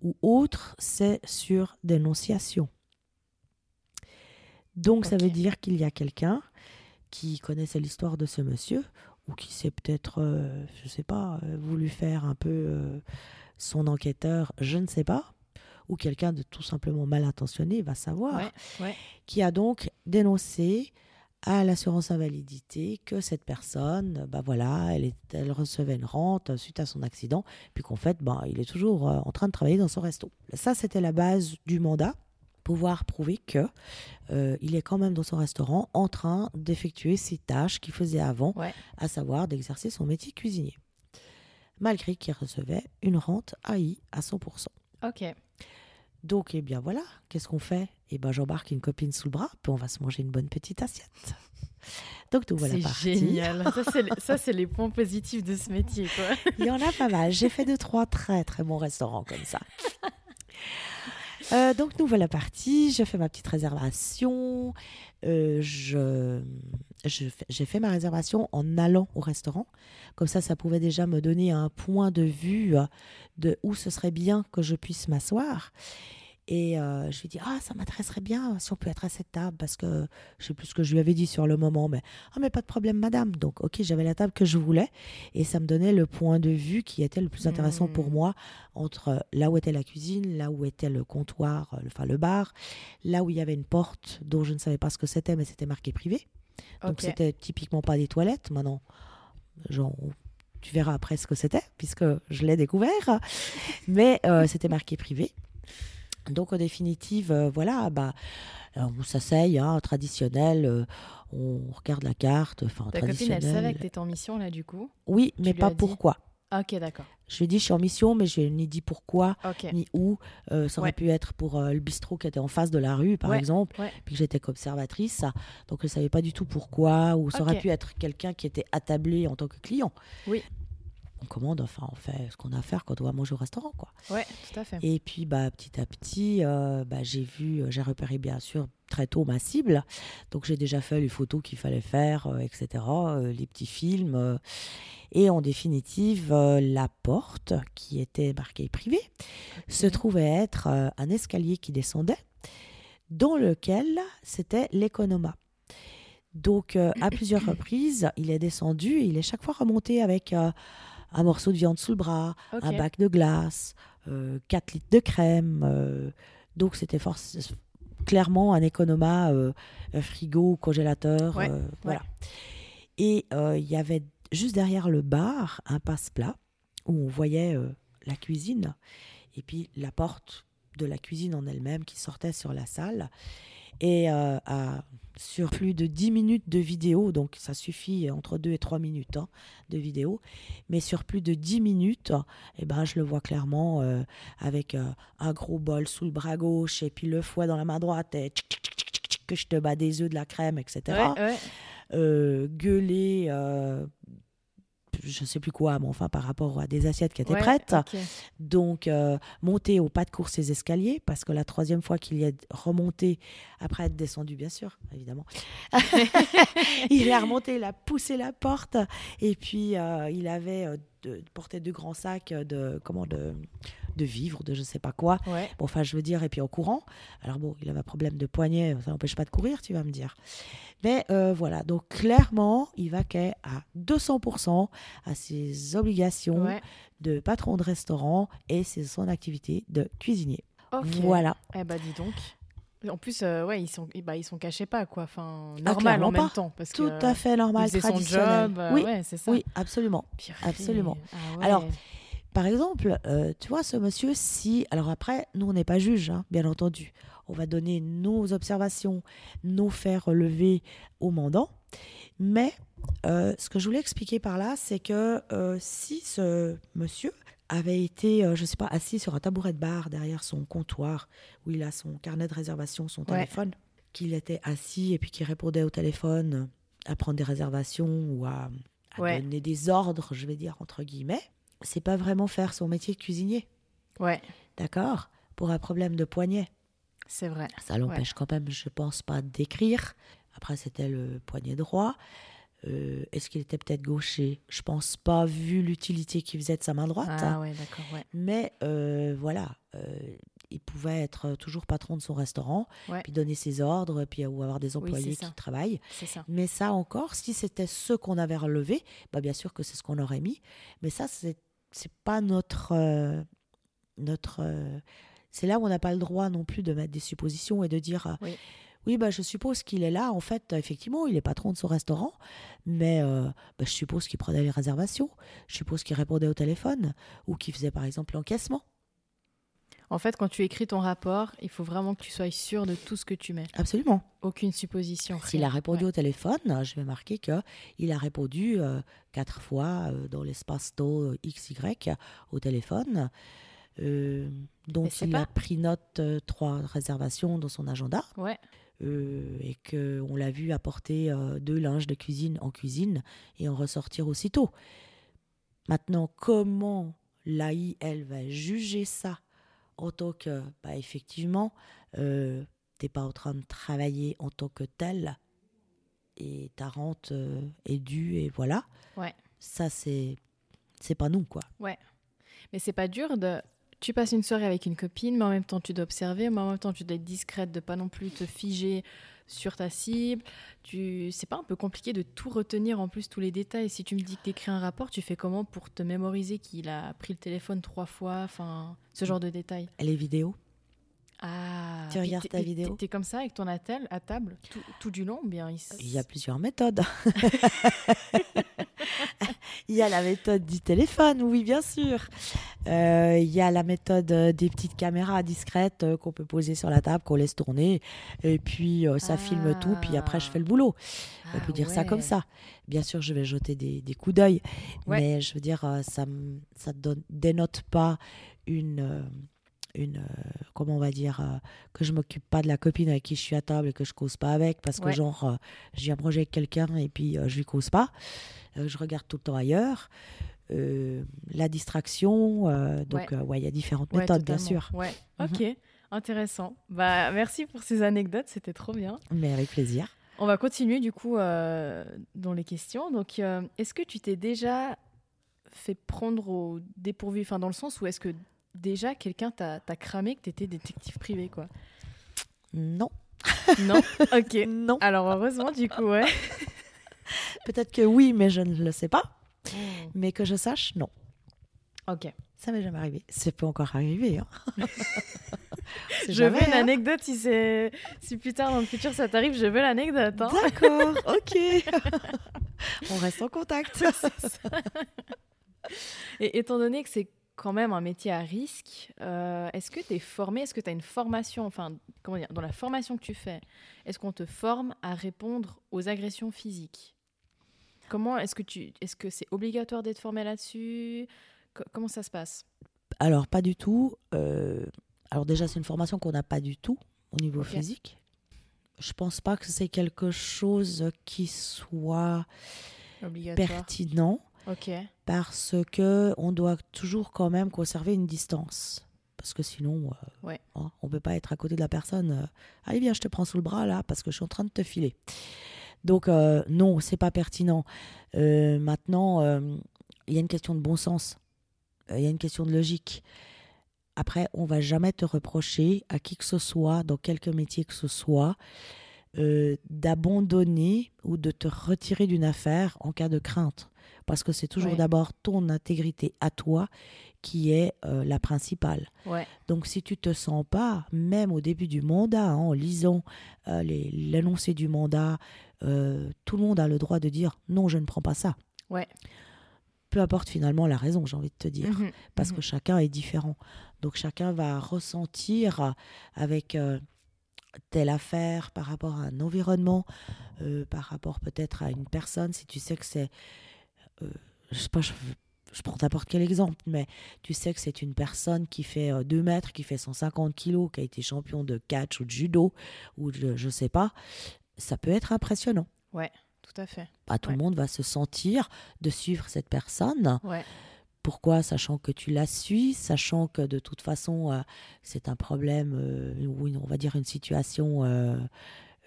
ou autres, c'est sur dénonciation. Donc ça veut dire qu'il y a quelqu'un qui connaissait l'histoire de ce monsieur ou qui s'est peut-être, euh, je sais pas, voulu faire un peu son enquêteur, je ne sais pas, ou quelqu'un de tout simplement mal intentionné, va savoir, Ouais, ouais. qui a donc dénoncé à l'assurance invalidité que cette personne, bah voilà, elle, est- elle recevait une rente suite à son accident, puis qu'en fait, bah, il est toujours euh, en train de travailler dans son resto. Ça, c'était la base du mandat, pouvoir prouver que euh, il est quand même dans son restaurant en train d'effectuer ses tâches qu'il faisait avant, Ouais. à savoir d'exercer son métier de cuisinier, malgré qu'il recevait une rente AI à 100%. Ok. Donc, eh bien voilà, qu'est-ce qu'on fait? Eh bien, j'embarque une copine sous le bras, puis on va se manger une bonne petite assiette. Donc, nous voilà c'est partis. génial. Ça, c'est les- Ça, c'est les points positifs de ce métier, quoi. Il y en a pas mal. J'ai fait deux, trois très, très bons restaurants comme ça. Euh, donc, nous voilà partis. Je fais ma petite réservation. Euh, je, j'ai fait ma réservation en allant au restaurant. Comme ça, ça pouvait déjà me donner un point de vue euh, de où ce serait bien que je puisse m'asseoir. Et euh, je lui ai dit, ah, ça m'intéresserait bien si on peut être à cette table, parce que je sais plus ce que je lui avais dit sur le moment, mais, ah, mais pas de problème, madame. Donc, ok, j'avais la table que je voulais, et ça me donnait le point de vue qui était le plus intéressant pour Hmm. moi, entre là où était la cuisine, là où était le comptoir, euh, enfin le bar, là où il y avait une porte dont je ne savais pas ce que c'était, mais c'était marqué privé. Donc, c'était typiquement pas des toilettes. Maintenant, genre, tu verras après ce que c'était, puisque je l'ai découvert. Mais euh, c'était marqué privé. Donc, en définitive, euh, voilà, bah, alors, on s'asseye, hein, traditionnel, euh, on regarde la carte, Ta copine, elle savait que t'étais en mission, là, du coup. Oui, mais pas pourquoi. Ok, d'accord. Je lui ai dit, je suis en mission, mais je n'ai dit pourquoi, ni où. Euh, ça aurait Ouais. pu être pour euh, le bistrot qui était en face de la rue, par Ouais, exemple, ouais. puis que j'étais qu'observatrice. Donc, je ne savais pas du tout pourquoi, ou ça aurait pu être quelqu'un qui était attablé en tant que client. Oui. On commande, enfin, on fait ce qu'on a à faire quand on va manger au restaurant, quoi. Ouais, tout à fait. Et puis, bah, petit à petit, euh, bah, j'ai vu, j'ai repéré bien sûr très tôt ma cible. Donc, j'ai déjà fait les photos qu'il fallait faire, euh, etc., euh, les petits films. euh, et en définitive, euh, la porte, qui était marquée privée, se trouvait être euh, un escalier qui descendait, dans lequel c'était l'économa. Donc, euh, à plusieurs reprises, il est descendu et il est chaque fois remonté avec euh, un morceau de viande sous le bras, un bac de glace, euh, 4 litres de crème. euh, donc, c'était clairement un économa euh, un frigo, congélateur. Ouais, euh, voilà. Et euh, il y avait juste derrière le bar un passe-plat où on voyait euh, la cuisine et puis la porte de la cuisine en elle-même qui sortait sur la salle. Et euh, à- sur plus de 10 minutes de vidéo, donc ça suffit entre 2 et 3 minutes hein, de vidéo, mais sur plus de 10 minutes, eh ben, je le vois clairement euh, avec euh, un gros bol sous le bras gauche et puis le fouet dans la main droite et tchic, tchic, tchic, tchic, tchic, que je te bats des œufs, de la crème, etc. Ouais, ouais. Euh, gueuler, je sais plus quoi, mais enfin par rapport à des assiettes qui étaient Ouais, prêtes. Donc, euh, monter au pas de course ces escaliers, parce que la troisième fois qu'il y est remonté, après être descendu, bien sûr, évidemment, il est remonté, il a poussé la porte, et puis euh, il avait euh, de, porté deux grands sacs de, comment, de, de vivres, de je sais pas quoi. Ouais. Bon, enfin, je veux dire, et puis en courant. Alors bon, il avait un problème de poignet, ça n'empêche pas de courir, tu vas me dire. Mais euh, voilà, donc clairement, il va qu'à 200% à ses obligations Ouais. de patron de restaurant et c'est son activité de cuisinier. Voilà. Eh bah dis donc. En plus, euh, ouais, ils sont, eh bah, ils sont cachés pas quoi. Enfin, Ah, normal clairement en même pas. temps, parce Tout que à fait normal, faisait son traditionnel. job. euh, oui, ouais, c'est ça. oui, absolument. Purée. absolument. Ah ouais. Alors, Par exemple, euh, tu vois, ce monsieur, si... Alors après, nous, on n'est pas juge, hein, bien entendu. On va donner nos observations, nos faits relevés au mandant. Mais euh, ce que je voulais expliquer par là, c'est que euh, si ce monsieur avait été, je ne sais pas, assis sur un tabouret de bar derrière son comptoir, où il a son carnet de réservation, son Ouais. téléphone, qu'il était assis et puis qu'il répondait au téléphone à prendre des réservations ou à, à Ouais. donner des ordres, je vais dire, entre guillemets, c'est pas vraiment faire son métier de cuisinier, ouais, d'accord? Pour un problème de poignet. c'est vrai. Ça l'empêche quand même, je pense pas, d'écrire. Après, c'était le poignet droit. Euh, Est-ce qu'il était peut-être gaucher? Je pense pas, vu l'utilité qu'il faisait de sa main droite. Ah ouais, d'accord, ouais. Mais euh, voilà, euh, il pouvait être toujours patron de son restaurant, Ouais. puis donner ses ordres, puis ou avoir des employés qui travaillent. Ça. Mais ça encore, si c'était ce qu'on avait relevé, bah bien sûr que c'est ce qu'on aurait mis. Mais ça, c'est c'est pas notre euh, notre. euh, c'est là où on n'a pas le droit non plus de mettre des suppositions et de dire. euh, Oui. oui, bah, je suppose qu'il est là. En fait, effectivement, il est patron de son restaurant, mais bah, je suppose qu'il prenait les réservations. Je suppose qu'il répondait au téléphone ou qu'il faisait par exemple l'encaissement. En fait, quand tu écris ton rapport, il faut vraiment que tu sois sûr de tout ce que tu mets. Absolument. Aucune supposition. S'il a répondu Ouais. au téléphone, je vais marquer que il a répondu euh, quatre fois euh, dans l'espace taux XY au téléphone, euh, c'est il pas- a pris note euh, trois réservations dans son agenda Ouais, euh, et que on l'a vu apporter euh, deux linges de cuisine en cuisine et en ressortir aussitôt. Maintenant, comment l'AI, elle, va juger ça en tant que, bah, effectivement, euh, t'es pas en train de travailler en tant que tel et ta rente euh, est due et voilà. Ouais. Ça, c'est c'est pas nous, quoi. mais c'est pas dur de. Tu passes une soirée avec une copine, mais en même temps tu dois observer, mais en même temps tu dois être discrète, de pas non plus te figer sur ta cible. Tu, c'est pas un peu compliqué de tout retenir en plus tous les détails. Si tu me dis que t'écris un rapport, tu fais comment pour te mémoriser qu'il a pris le téléphone trois fois, enfin ce genre de détails. Les vidéos Ah. Tu regardes ta vidéo T'es comme ça avec ton attel à table tout, tout du long, bien il Il y a plusieurs méthodes. Il y a la méthode du téléphone, oui, bien sûr. Euh, Il y a la méthode euh, des petites caméras discrètes euh, qu'on peut poser sur la table, qu'on laisse tourner. Et puis, euh, ça filme tout. Puis après, je fais le boulot. On Ah peut dire ça comme ça. Bien sûr, je vais jeter des, des coups d'œil. Ouais. Mais je veux dire, ça ne ça dénote pas une. Une euh, comment on va dire euh, que je m'occupe pas de la copine avec qui je suis à table et que je cause pas avec parce que Ouais. genre euh, je viens manger avec quelqu'un et puis euh, je lui cause pas je regarde tout le temps ailleurs la distraction donc Ouais. ouais il y a différentes méthodes bien sûr Ouais, Mhm. ok, intéressant. Bah, merci pour ces anecdotes, c'était trop bien. mais avec plaisir On va continuer du coup dans les questions. Donc, est-ce que tu t'es déjà fait prendre au dépourvu, enfin dans le sens où est-ce que déjà quelqu'un t'a t'a cramé que t'étais détective privé, quoi non Non? Ok. non Alors heureusement, du coup, ouais. peut-être que oui mais je ne le sais pas mais que je sache non Ok. ça m'est jamais arrivé ça peut encore arriver hein. Je veux une hein. anecdote si c'est si plus tard dans le futur ça t'arrive, je veux l'anecdote. hein. D'accord, ok. On reste en contact. Et étant donné que c'est quand même un métier à risque, euh, est-ce que tu es formé, est-ce que tu as une formation, enfin, comment dire, dans la formation que tu fais, est-ce qu'on te forme à répondre aux agressions physiques? Comment est-ce que tu, est-ce que c'est obligatoire d'être formé là-dessus? Co- Comment ça se passe? Alors, pas du tout. Euh, alors déjà, c'est une formation qu'on n'a pas du tout au niveau physique. Je pense pas que c'est quelque chose qui soit pertinent Ok. parce que on doit toujours quand même conserver une distance. Parce que sinon, euh, Ouais. hein, on peut pas être à côté de la personne. euh, Allez, viens, je te prends sous le bras là parce que je suis en train de te filer. Donc euh, non, c'est pas pertinent. Euh, maintenant, euh, il y a une question de bon sens. Il y a une question de logique. Après, on va jamais te reprocher à qui que ce soit, dans quelque métier que ce soit, euh, d'abandonner ou de te retirer d'une affaire en cas de crainte. Parce que c'est toujours Ouais. d'abord ton intégrité à toi qui est euh, la principale. Ouais. Donc si tu te sens pas, même au début du mandat, hein, en lisant euh, l'énoncé du mandat, euh, tout le monde a le droit de dire non, je ne prends pas ça. Ouais. Peu importe finalement la raison, j'ai envie de te dire Mhm. parce Mhm. que chacun est différent. Donc chacun va ressentir avec euh, telle affaire par rapport à un environnement, par rapport peut-être à une personne, si tu sais que c'est... euh, je sais pas, je, je prends n'importe quel exemple, mais tu sais que c'est une personne qui fait 2 mètres, qui fait 150 kilos, qui a été champion de catch ou de judo, ou de, je sais pas, ça peut être impressionnant. Tout à fait. Pas tout Ouais. le monde va se sentir de suivre cette personne Ouais. pourquoi? Sachant que tu la suis, sachant que de toute façon, euh, c'est un problème, euh, ou on va dire une situation euh,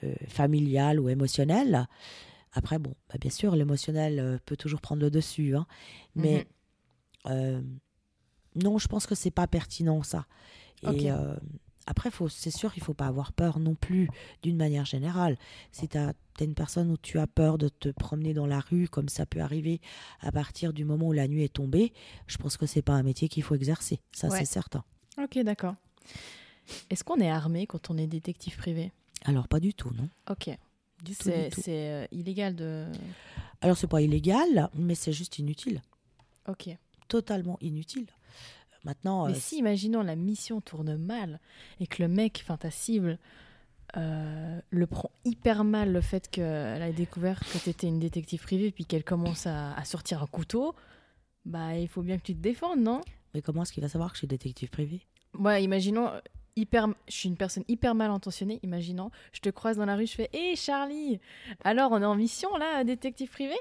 euh, familiale ou émotionnelle. Après, bon, bah, bien sûr, l'émotionnel euh, peut toujours prendre le dessus. hein. mais euh, non, je pense que c'est pas pertinent, ça. Et Ok. euh, après, faut, c'est sûr, il faut pas avoir peur non plus, d'une manière générale. Si tu as une personne où tu as peur de te promener dans la rue, comme ça peut arriver à partir du moment où la nuit est tombée, je pense que c'est pas un métier qu'il faut exercer. Ça, Ouais. c'est certain. Ok, d'accord. Est-ce qu'on est armé quand on est détective privé? Alors, pas du tout, non Ok. Du tout, C'est euh, illégal de. Alors, c'est pas illégal, mais c'est juste inutile. Ok. Totalement inutile. Maintenant, Mais euh, si, imaginons, la mission tourne mal et que le mec, enfin ta cible, euh, le prend hyper mal le fait qu'elle a découvert que tu étais une détective privée puis qu'elle commence à, à sortir un couteau, bah il faut bien que tu te défendes, non? Mais comment est-ce qu'il va savoir que je suis détective privé Moi, imaginons, hyper, je suis une personne hyper mal intentionnée, imaginons, je te croise dans la rue, je fais Hé Charlie, alors on est en mission là, détective privé?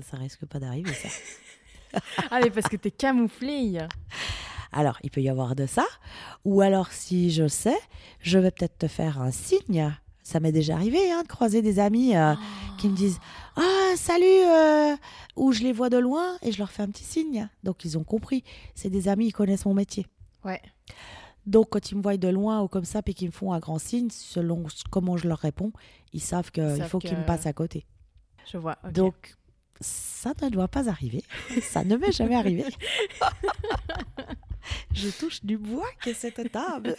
Ça risque pas d'arriver, ça. Ah, mais parce que t'es camouflé Alors, il peut y avoir de ça. Ou alors, si je sais, je vais peut-être te faire un signe. Ça m'est déjà arrivé hein, de croiser des amis euh, qui me disent Ah, salut euh, Ou je les vois de loin et je leur fais un petit signe. Donc, ils ont compris. C'est des amis, ils connaissent mon métier. Ouais, Donc, quand ils me voient de loin ou comme ça, puis qu'ils me font un grand signe, selon comment je leur réponds, ils savent qu'il faut qu'ils me passent à côté. je vois. Donc, ça ne doit pas arriver. ça ne m'est jamais arrivé. je touche du bois que cette table.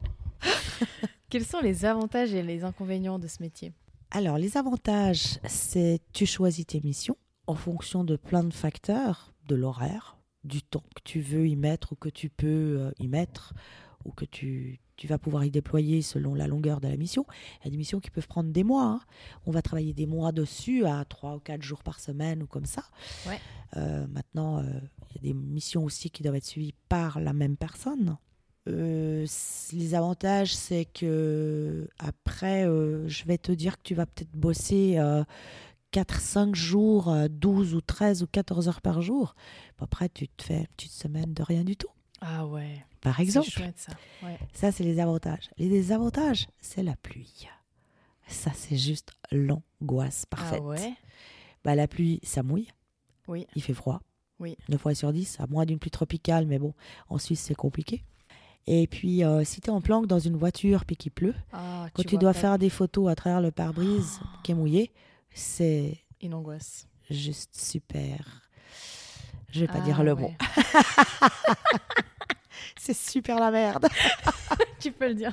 Quels sont les avantages et les inconvénients de ce métier? Alors, les avantages, c'est tu choisis tes missions en fonction de plein de facteurs, de l'horaire, du temps que tu veux y mettre ou que tu peux euh, y mettre ou que tu, tu vas pouvoir y déployer selon la longueur de la mission. Il y a des missions qui peuvent prendre des mois. hein. On va travailler des mois dessus à trois ou quatre jours par semaine ou comme ça. Ouais. Euh, maintenant, euh, il y a des missions aussi qui doivent être suivies par la même personne. Euh, les avantages, c'est que après, je vais te dire que tu vas peut-être bosser 4-5 jours, euh, 12 ou 13 ou 14 heures par jour. Après, tu te fais une petite semaine de rien du tout, Ah ouais. par C'est exemple. chouette ça. Ouais. Ça, c'est les avantages. Les désavantages, c'est la pluie. Ça, c'est juste l'angoisse parfaite. Ah ouais. Bah, la pluie, ça mouille. Oui. Il fait froid. Oui. 9 fois sur 10, à moins d'une pluie tropicale, mais bon, en Suisse, c'est compliqué. Et puis, euh, si tu es en planque dans une voiture puis qu'il pleut, Ah, quand tu, dois faire des photos à travers le pare-brise qui est mouillé, c'est Une angoisse. juste super. Je vais pas Ah dire le ouais. mot. C'est super la merde. tu peux le dire.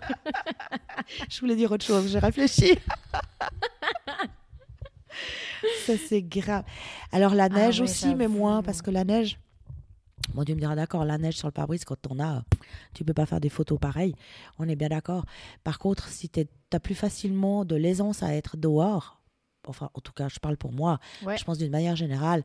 Je voulais dire autre chose, j'ai réfléchi. Ça, c'est grave. Alors, la Ah neige ouais, aussi, mais moins, parce que la neige. Bon, tu me diras d'accord, la neige sur le pare-brise, quand on a, tu peux pas faire des photos pareilles. On est bien d'accord. Par contre, si tu as plus facilement de l'aisance à être dehors, enfin, en tout cas, je parle pour moi, Ouais. je pense d'une manière générale,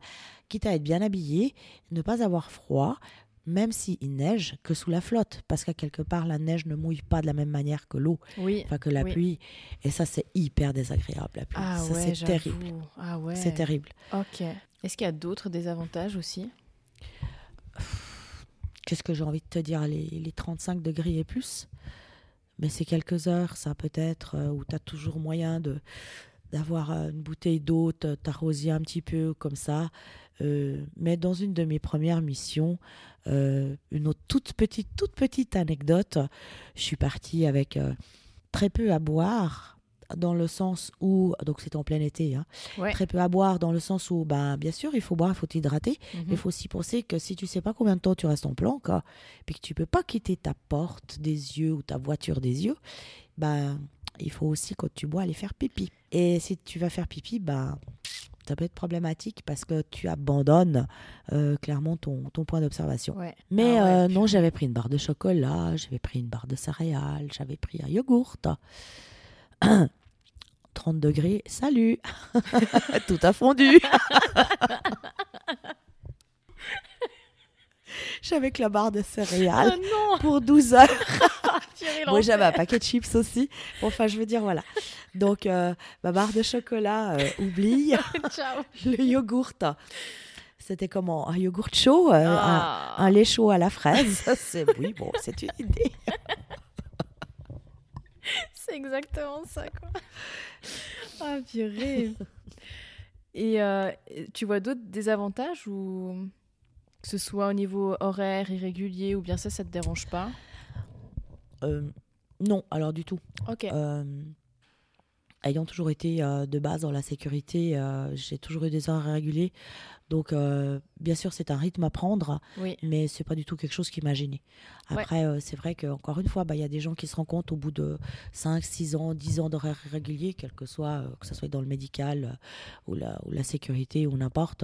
quitte à être bien habillé, ne pas avoir froid, même s'il neige, que sous la flotte. Parce qu'à quelque part, la neige ne mouille pas de la même manière que l'eau, Oui. enfin que la Oui. pluie. Et ça, c'est hyper désagréable, la pluie. Ah ça, ouais, c'est terrible. Ah ouais. C'est terrible. Ok. Est-ce qu'il y a d'autres désavantages aussi? Qu'est-ce que j'ai envie de te dire? Les, les 35 degrés et plus? Mais c'est quelques heures, ça peut-être, euh, où tu as toujours moyen de d'avoir euh, une bouteille d'eau, t'arroser un petit peu comme ça. Euh, mais dans une de mes premières missions, euh, une autre toute petite, toute petite anecdote, je suis partie avec euh, très peu à boire, dans le sens où, donc c'était en plein été, hein, Ouais. très peu à boire dans le sens où, ben, bien sûr, il faut boire, il faut t'hydrater, Mhm. il faut aussi penser que si tu sais pas combien de temps tu restes en planque, hein, puis que tu peux pas quitter ta porte des yeux ou ta voiture des yeux, ben il faut aussi quand tu bois aller faire pipi. Et si tu vas faire pipi, ben ça peut être problématique parce que tu abandonnes euh, clairement ton, ton point d'observation. Ouais. Mais Ah ouais, euh, non, j'avais pris une barre de chocolat, j'avais pris une barre de céréales, j'avais pris un yogourt. 30 degrés, salut Tout a fondu J'avais que la barre de Oh céréales non pour 12 heures. Moi, j'avais un paquet de chips aussi. Enfin, je veux dire, voilà. Donc, euh, ma barre de chocolat, euh, oublie. Ciao. Le yogourt, c'était comment? Un yogourt chaud euh, un- Ah. un lait chaud à la fraise? c'est oui, bon, c'est une idée. C'est exactement ça, quoi. Ah, purée. Et tu vois d'autres désavantages ou que ce soit au niveau horaire, irrégulier ou bien ça, ça te dérange pas Euh, non, alors du tout. Ok. Euh, ayant toujours été euh, de base dans la sécurité, j'ai toujours eu des horaires réguliers. Donc, euh, bien sûr, c'est un rythme à prendre, Oui. mais c'est pas du tout quelque chose qui m'a gêné. Ouais. Après, euh, c'est vrai qu'encore une fois, bah, il y a des gens qui se rendent compte au bout de 5, 6 ans, 10 ans d'horaires réguliers, quel que soit, euh, que ce soit dans le médical ou, la, ou la sécurité ou n'importe,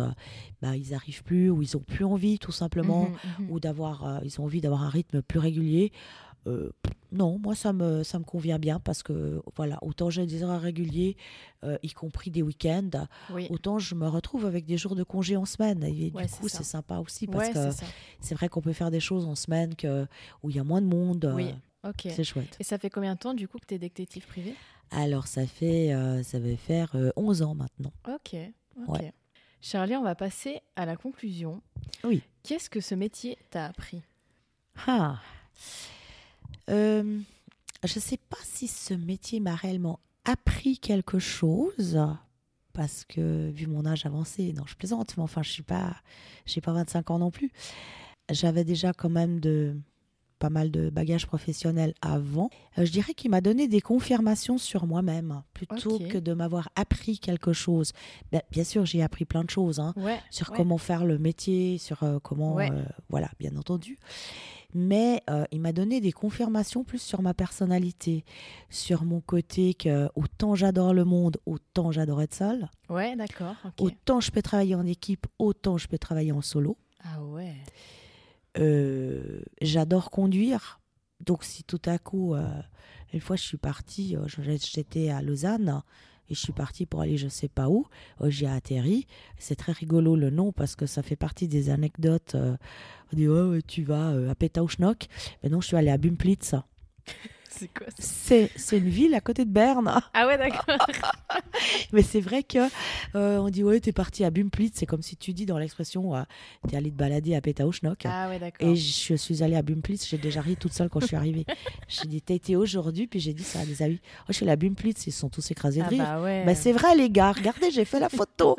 bah, ils n'arrivent plus ou ils ont plus envie tout simplement Mhm, mhm. ou d'avoir ils ont envie d'avoir un rythme plus régulier Euh, non moi ça me ça me convient bien parce que voilà autant j'ai des horaires réguliers euh, y compris des week-ends Oui. autant je me retrouve avec des jours de congé en semaine et Ouais, du coup c'est sympa aussi parce Ouais, que c'est vrai qu'on peut faire des choses en semaine que où il y a moins de monde euh, Oui. Ok. c'est chouette Et ça fait combien de temps du coup que tu es détective privé? Alors ça fait euh, ça va faire euh, 11 ans maintenant Ok. ok. Ouais. Charlie, on va passer à la conclusion. Oui. Qu'est-ce que ce métier t'a appris? Ah. Euh, je ne sais pas si ce métier m'a réellement appris quelque chose, parce que vu mon âge avancé, non, je plaisante, mais enfin, je suis pas, j'ai pas 25 ans non plus. J'avais déjà quand même de pas mal de bagages professionnels avant. Euh, je dirais qu'il m'a donné des confirmations sur moi-même, plutôt que de m'avoir appris quelque chose. Ben, bien sûr, j'ai appris plein de choses, hein, Ouais. sur ouais. comment faire le métier, sur euh, comment, Ouais. euh, voilà, bien entendu. Mais euh, il m'a donné des confirmations plus sur ma personnalité, sur mon côté que autant j'adore le monde, autant j'adore être seule, Ouais, d'accord. autant je peux travailler en équipe, autant je peux travailler en solo. Ah ouais. Euh, j'adore conduire. Donc, si tout à coup, euh, une fois je suis partie, j'étais à Lausanne et je suis partie pour aller je sais pas où, j'ai atterri. C'est très rigolo le nom parce que ça fait partie des anecdotes. on dit, tu vas à Petauschnock. Mais non, je suis allée à Bumplitz. C'est quoi C'est une ville à côté de Berne. Ah ouais, d'accord. Mais c'est vrai que euh, on dit ouais, t'es parti à Bumplitz. C'est comme si tu dis dans l'expression, euh, t'es allé te balader à Petauschnock. Ah ouais, d'accord. Et je suis allée à Bumplitz. J'ai déjà ri toute seule quand je suis arrivée. j'ai dit t'as été aujourd'hui, puis j'ai dit ça à des amis. Oh, je suis allée à Bumplitz, ils sont tous écrasés de ah rire. Bah ouais. Bah, c'est vrai les gars, regardez, j'ai fait la photo.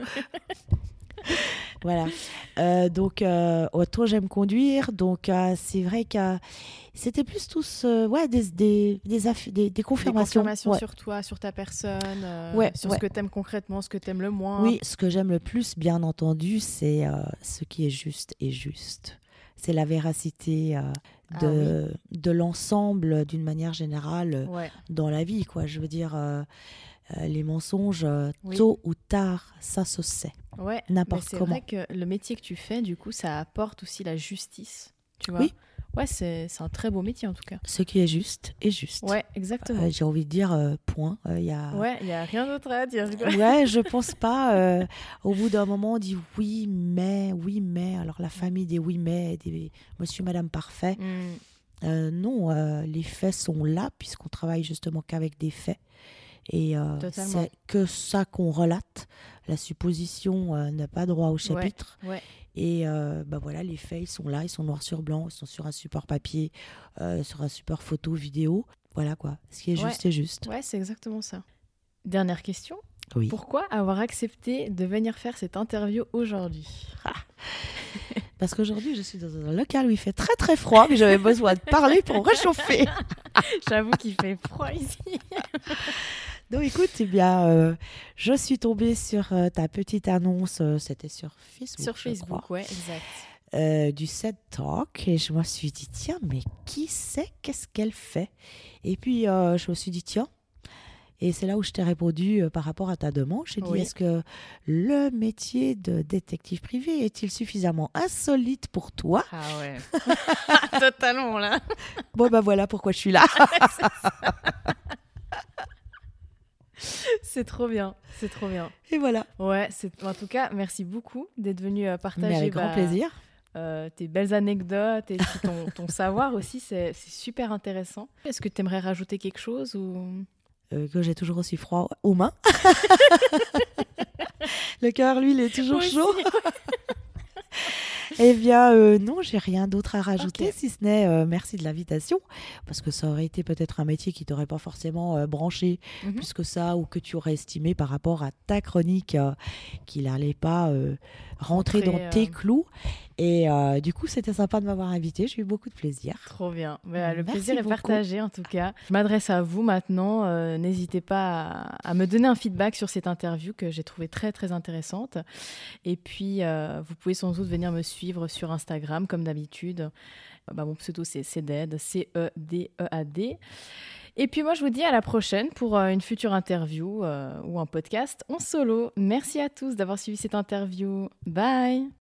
Voilà. Euh, donc, euh, toi, j'aime conduire. Donc, euh, c'est vrai que c'était plus tous ouais, des, des, des, des, confirmations. sur toi, sur ta personne, ouais, sur ce que tu aimes concrètement, ce que tu aimes le moins. Oui, ce que j'aime le plus, bien entendu, c'est ce qui est juste et juste. C'est la véracité ah de, de l'ensemble d'une manière générale dans la vie. Quoi. Je veux dire euh, les mensonges, euh, tôt ou tard, ça se sait. Ouais, n'importe comment. C'est vrai que le métier que tu fais, du coup, ça apporte aussi la justice. Tu vois Oui. Ouais, c'est un très beau métier en tout cas. Ce qui est juste est juste. Ouais, exactement. Euh, j'ai envie de dire point. Il y a... Ouais, il n'y a rien d'autre à dire. ouais, je pense pas. au bout d'un moment, on dit oui, mais, oui, mais. Alors la famille des oui, mais, des monsieur, madame parfait. Hmm. non, les faits sont là puisqu'on travaille justement qu'avec des faits. Et euh, c'est que ça qu'on relate. La supposition euh, n'a pas droit au chapitre. Et euh, bah voilà, les faits, ils sont là, ils sont noir sur blanc, ils sont sur un support papier, sur un support photo, vidéo. Voilà quoi. Ce qui est juste, c'est juste. Ouais, c'est exactement ça. Dernière question. Oui. Pourquoi avoir accepté de venir faire cette interview aujourd'hui? Ah. Parce qu'aujourd'hui, je suis dans un local où il fait très très froid, mais j'avais besoin de parler pour réchauffer. J'avoue qu'il fait froid ici. Donc écoute, eh bien, euh, je suis tombée sur euh, ta petite annonce, euh, c'était sur Facebook. Sur Facebook, ouais, exact. du set talk et je me suis dit tiens mais qui sait qu'est-ce qu'elle fait? Et puis je me suis dit tiens et c'est là où je t'ai répondu par rapport à ta demande. J'ai dit est-ce que le métier de détective privé est-il suffisamment insolite pour toi? Ah ouais. Totalement là. Bon ben voilà pourquoi je suis là. c'est trop bien, c'est trop bien. Et voilà. Ouais, c'est en tout cas, merci beaucoup d'être venu euh, partager. avec grand bah, plaisir. Euh, tes belles anecdotes et ton, savoir aussi, c'est super intéressant. Est-ce que tu aimerais rajouter quelque chose ou? Euh, Que j'ai toujours aussi froid aux mains. Le cœur, lui, il est toujours chaud. Eh bien, euh, non, j'ai rien d'autre à rajouter, si ce n'est euh, merci de l'invitation, parce que ça aurait été peut-être un métier qui t'aurait pas forcément euh, branché mhm. plus que ça, ou que tu aurais estimé par rapport à ta chronique qu'il n'allait pas rentrer dans tes clous. Et du coup, c'était sympa de m'avoir invité. J'ai eu beaucoup de plaisir. Trop bien. Bah, le plaisir est partagé en tout cas. Je m'adresse à vous maintenant. N'hésitez pas à, à, me donner un feedback sur cette interview que j'ai trouvée très très intéressante. Et puis, vous pouvez sans doute venir me suivre sur Instagram comme d'habitude. Bah, mon pseudo c'est CEDED, C-E-D-E-A-D. Et puis moi je vous dis à la prochaine pour euh, une future interview euh, ou un podcast en solo. Merci à tous d'avoir suivi cette interview. Bye